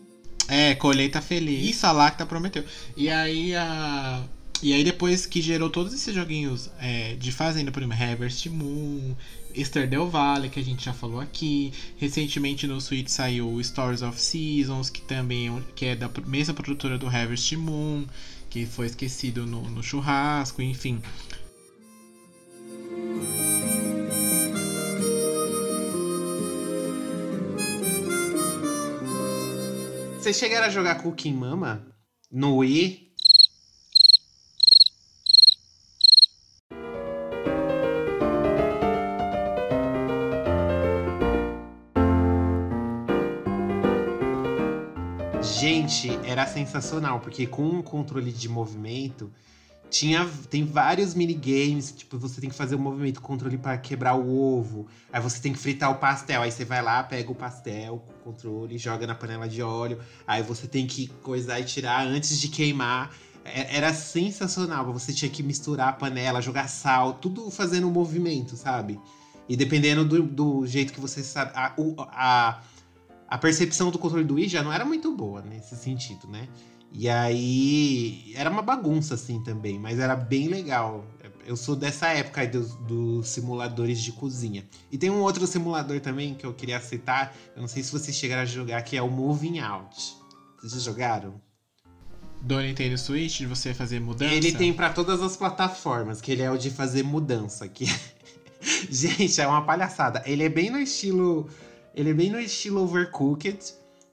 É, colheita feliz. Isso a Lacta prometeu. E aí a. E aí depois que gerou todos esses joguinhos é, de fazenda, por exemplo, Harvest Moon, Esther Del Valle, que a gente já falou aqui. Recentemente no Switch saiu Stories of Seasons, que também é que é da mesma produtora do Harvest Moon, que foi esquecido no, no churrasco, enfim. Vocês chegaram a jogar Cooking Mama no Wii? Gente, era sensacional, porque com um controle de movimento tinha, tem vários minigames, tipo, você tem que fazer um movimento controle para quebrar o ovo. Aí você tem que fritar o pastel. Aí você vai lá, pega o pastel com o controle, joga na panela de óleo. Aí você tem que coisar e tirar antes de queimar. É, era sensacional. Você tinha que misturar a panela, jogar sal, tudo fazendo um movimento, sabe? E dependendo do, do jeito que você sabe. A, a, a percepção do controle do Wii já não era muito boa nesse sentido, né? E aí era uma bagunça assim também, mas era bem legal. Eu sou dessa época aí dos, dos, simuladores de cozinha. E tem um outro simulador também que eu queria citar, eu não sei se vocês chegaram a jogar, que é o Moving Out. Vocês já jogaram? Do Nintendo Switch, de você fazer mudança? Ele tem para todas as plataformas, que ele é o de fazer mudança. Que... Gente, é uma palhaçada. Ele é bem no estilo Ele é bem no estilo Overcooked,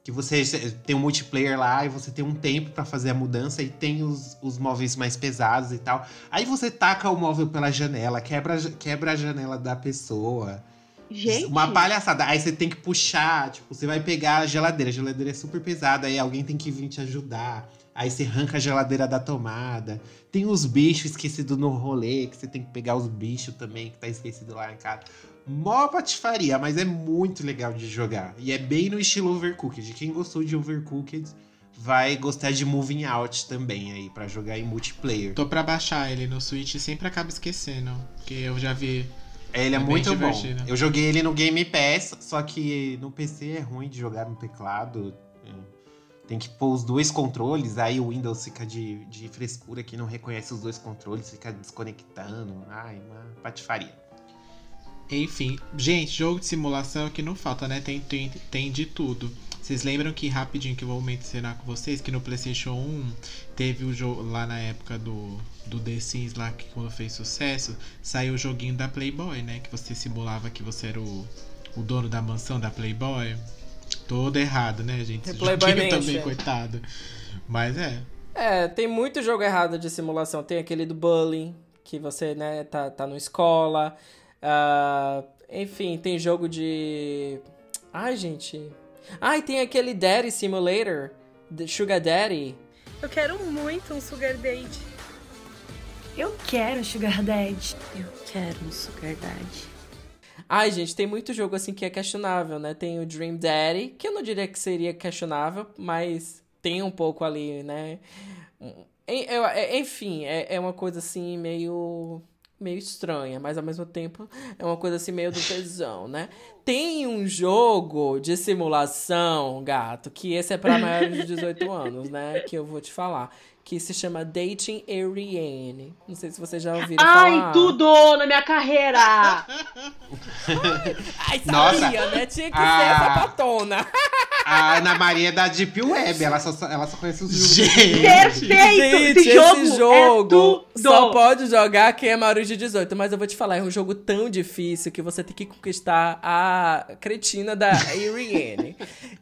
que você tem um multiplayer lá e você tem um tempo pra fazer a mudança e tem os, os móveis mais pesados e tal. Aí você taca o móvel pela janela, quebra, quebra a janela da pessoa. Gente. Uma palhaçada. Aí você tem que puxar, tipo, você vai pegar a geladeira. A geladeira é super pesada, aí alguém tem que vir te ajudar. Aí você arranca a geladeira da tomada. Tem os bichos esquecidos no rolê, que você tem que pegar os bichos também, que tá esquecido lá em casa. Mó patifaria, mas é muito legal de jogar. E é bem no estilo Overcooked. Quem gostou de Overcooked vai gostar de Moving Out também aí, para jogar em multiplayer. Tô pra baixar ele no Switch e sempre acaba esquecendo. Porque eu já vi. Ele é, bem muito bom. divertido. Eu joguei ele no Game Pass, só que no PC é ruim de jogar no teclado. É. Tem que pôr os dois controles, aí o Windows fica de, de frescura que não reconhece os dois controles, fica desconectando. Ai, uma patifaria. Enfim, gente, jogo de simulação que não falta, né? Tem, tem, tem de tudo. Vocês lembram que rapidinho que eu vou mencionar com vocês que no PlayStation 1 teve o jogo lá na época do, do The Sims lá que quando fez sucesso, saiu o joguinho da Playboy, né? Que você simulava que você era o, o dono da mansão da Playboy. Todo errado, né, gente? É Playboy Mansion. também, coitado. Mas é. É, tem muito jogo errado de simulação. Tem aquele do bullying, que você, né, tá, tá no escola. Ah, enfim, tem jogo de. Ai, gente. Ai, tem aquele Daddy Simulator, The Sugar Daddy. Eu quero muito um Sugar Daddy. Eu quero Sugar Daddy. Eu quero um Sugar Daddy. Ai, gente, tem muito jogo assim que é questionável, né? Tem o Dream Daddy, que eu não diria que seria questionável, mas tem um pouco ali, né? É- Enfim, é, é uma coisa assim meio. Meio estranha, mas ao mesmo tempo é uma coisa assim meio do tesão, né? Tem um jogo de simulação, gato, que esse é pra maiores de 18 anos, né? Que eu vou te falar. Que se chama Dating Ariane. Não sei se vocês já ouviram Ai, falar. tudo na minha carreira! Ai, Nossa. sabia, né? Tinha que ser Ah. essa patona. A Ana Maria é da Deep Web, ela só, ela só conhece os jogos. Gente. Perfeito! Gente, esse jogo, esse jogo é só pode jogar quem é maior de 18. Mas eu vou te falar, é um jogo tão difícil que você tem que conquistar a cretina da Ariane.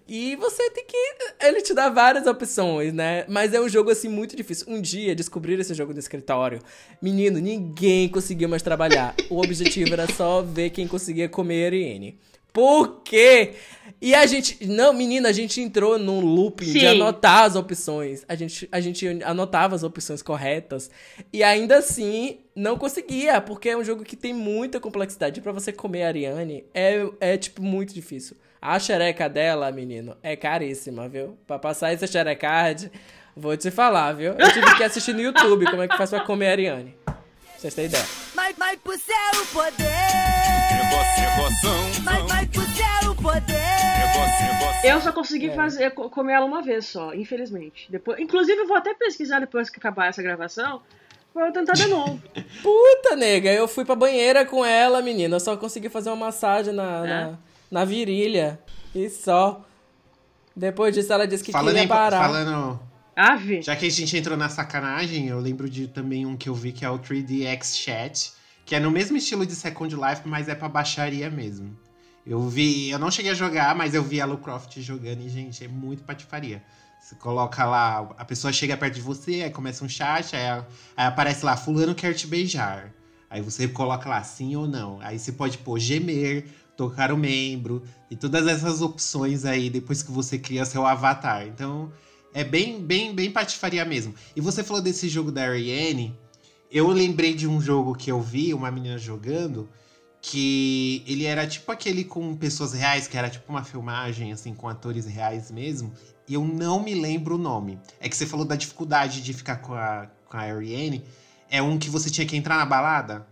E você tem que. Ele te dá várias opções, né? Mas é um jogo assim muito difícil. Um dia descobriram esse jogo no escritório. Menino, ninguém conseguiu mais trabalhar. O objetivo era só ver quem conseguia comer a Ariane. Por quê? E a gente. Não, menina, a gente entrou num looping de Sim. anotar as opções. A gente, a gente anotava as opções corretas. E ainda assim, não conseguia, porque é um jogo que tem muita complexidade. Pra você comer a Ariane, é, é tipo muito difícil. A xereca dela, menino, é caríssima, viu? Pra passar esse xerecard, vou te falar, viu? Eu tive que assistir no YouTube como é que faz pra comer a Ariane. Pra vocês terem ideia. Vai, vai pro céu o poder. Vai, vai pro céu o poder. Eu só consegui É. fazer, co- comer ela uma vez só, infelizmente. Depois, inclusive, eu vou até pesquisar depois que acabar essa gravação. Pra eu tentar de novo. Puta, nega, eu fui pra banheira com ela, menina. Eu só consegui fazer uma massagem na, É? na, na virilha. E só. Depois disso, ela disse que Falando queria em, parar. falando, Ave. já que a gente entrou na sacanagem, eu lembro de também um que eu vi que é o 3DX Chat, que é no mesmo estilo de Second Life, mas é pra baixaria mesmo. Eu vi, eu não cheguei a jogar, mas eu vi a Lovecraft jogando e, gente, é muito patifaria. Você coloca lá, a pessoa chega perto de você, aí começa um chat, aí, aí aparece lá, fulano quer te beijar. Aí você coloca lá, sim ou não. Aí você pode pôr gemer, tocar o membro, e todas essas opções aí, depois que você cria seu avatar. Então, é bem, bem, bem patifaria mesmo. E você falou desse jogo da Ariane, eu lembrei de um jogo que eu vi, uma menina jogando, que ele era tipo aquele com pessoas reais, que era tipo uma filmagem, assim, com atores reais mesmo. E eu não me lembro o nome. É que você falou da dificuldade de ficar com a, com a Ariane. É um que você tinha que entrar na balada?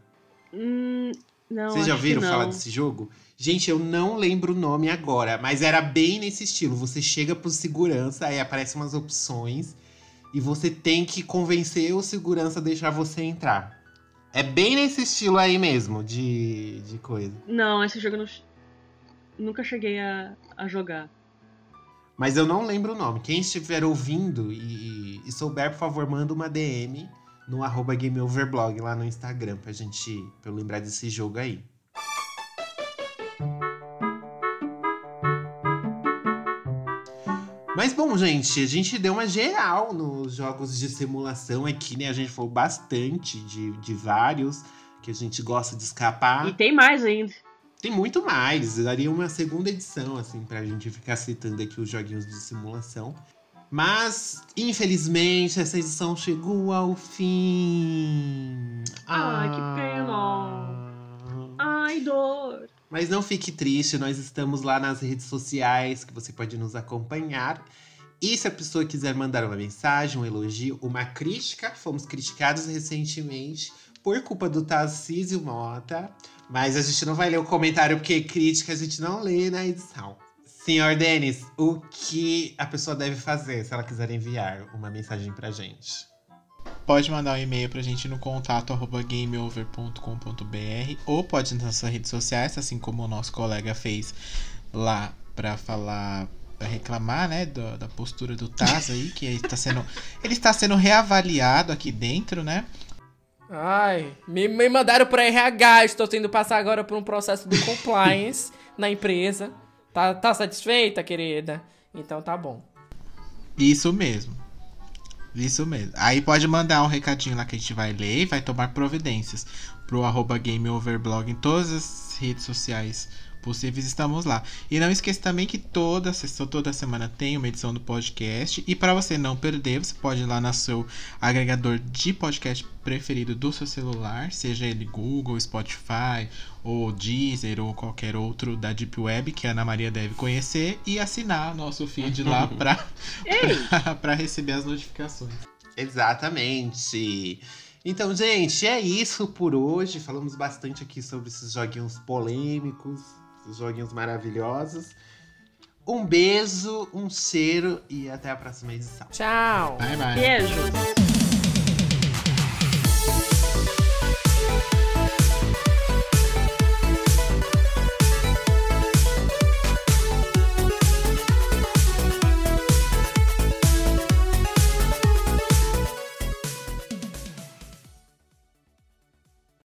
Hum, não, Vocês já ouviram falar desse jogo? Gente, eu não lembro o nome agora, mas era bem nesse estilo. Você chega pro segurança, aí aparecem umas opções e você tem que convencer o segurança a deixar você entrar. É bem nesse estilo aí mesmo, de, de coisa. Não, esse jogo eu não, nunca cheguei a, a jogar. Mas eu não lembro o nome. Quem estiver ouvindo e, e souber, por favor, manda uma DM no arroba GameOverblog lá no Instagram pra gente, pra eu lembrar desse jogo aí. Mas bom, gente, a gente deu uma geral nos jogos de simulação aqui, né? A gente falou bastante de, de vários que a gente gosta de escapar. E tem mais ainda. Tem muito mais. Daria uma segunda edição, assim, pra gente ficar citando aqui os joguinhos de simulação. Mas, infelizmente, essa edição chegou ao fim. Ai, que pena. Ai, dor. Mas não fique triste, nós estamos lá nas redes sociais que você pode nos acompanhar. E se a pessoa quiser mandar uma mensagem, um elogio, uma crítica, fomos criticados recentemente por culpa do Tarcísio Mota. Mas a gente não vai ler o comentário, porque crítica a gente não lê na edição. Senhor Denis, o que a pessoa deve fazer se ela quiser enviar uma mensagem pra gente? Pode mandar um e-mail pra gente no contato arroba gameover.com.br ou pode nas nossas redes sociais, assim como o nosso colega fez lá pra falar, pra reclamar, né, do, da postura do Taz aí, que ele está sendo, ele está sendo reavaliado aqui dentro, né? Ai, me, me mandaram para RH, estou tendo que passar agora por um processo de compliance na empresa. Tá, tá satisfeita, querida? Então tá bom. Isso mesmo. Isso mesmo. Aí pode mandar um recadinho lá que a gente vai ler e vai tomar providências pro arroba GameOverblog em todas as redes sociais possíveis, estamos lá. E não esqueça também que toda, toda semana tem uma edição do podcast. E para você não perder, você pode ir lá no seu agregador de podcast preferido do seu celular, seja ele Google, Spotify, ou Deezer, ou qualquer outro da Deep Web que a Ana Maria deve conhecer, e assinar nosso feed lá para receber as notificações. Exatamente. Então, gente, é isso por hoje. Falamos bastante aqui sobre esses joguinhos polêmicos, esses joguinhos maravilhosos. Um beijo, um cheiro e até a próxima edição. Tchau. Bye, bye. Beijo.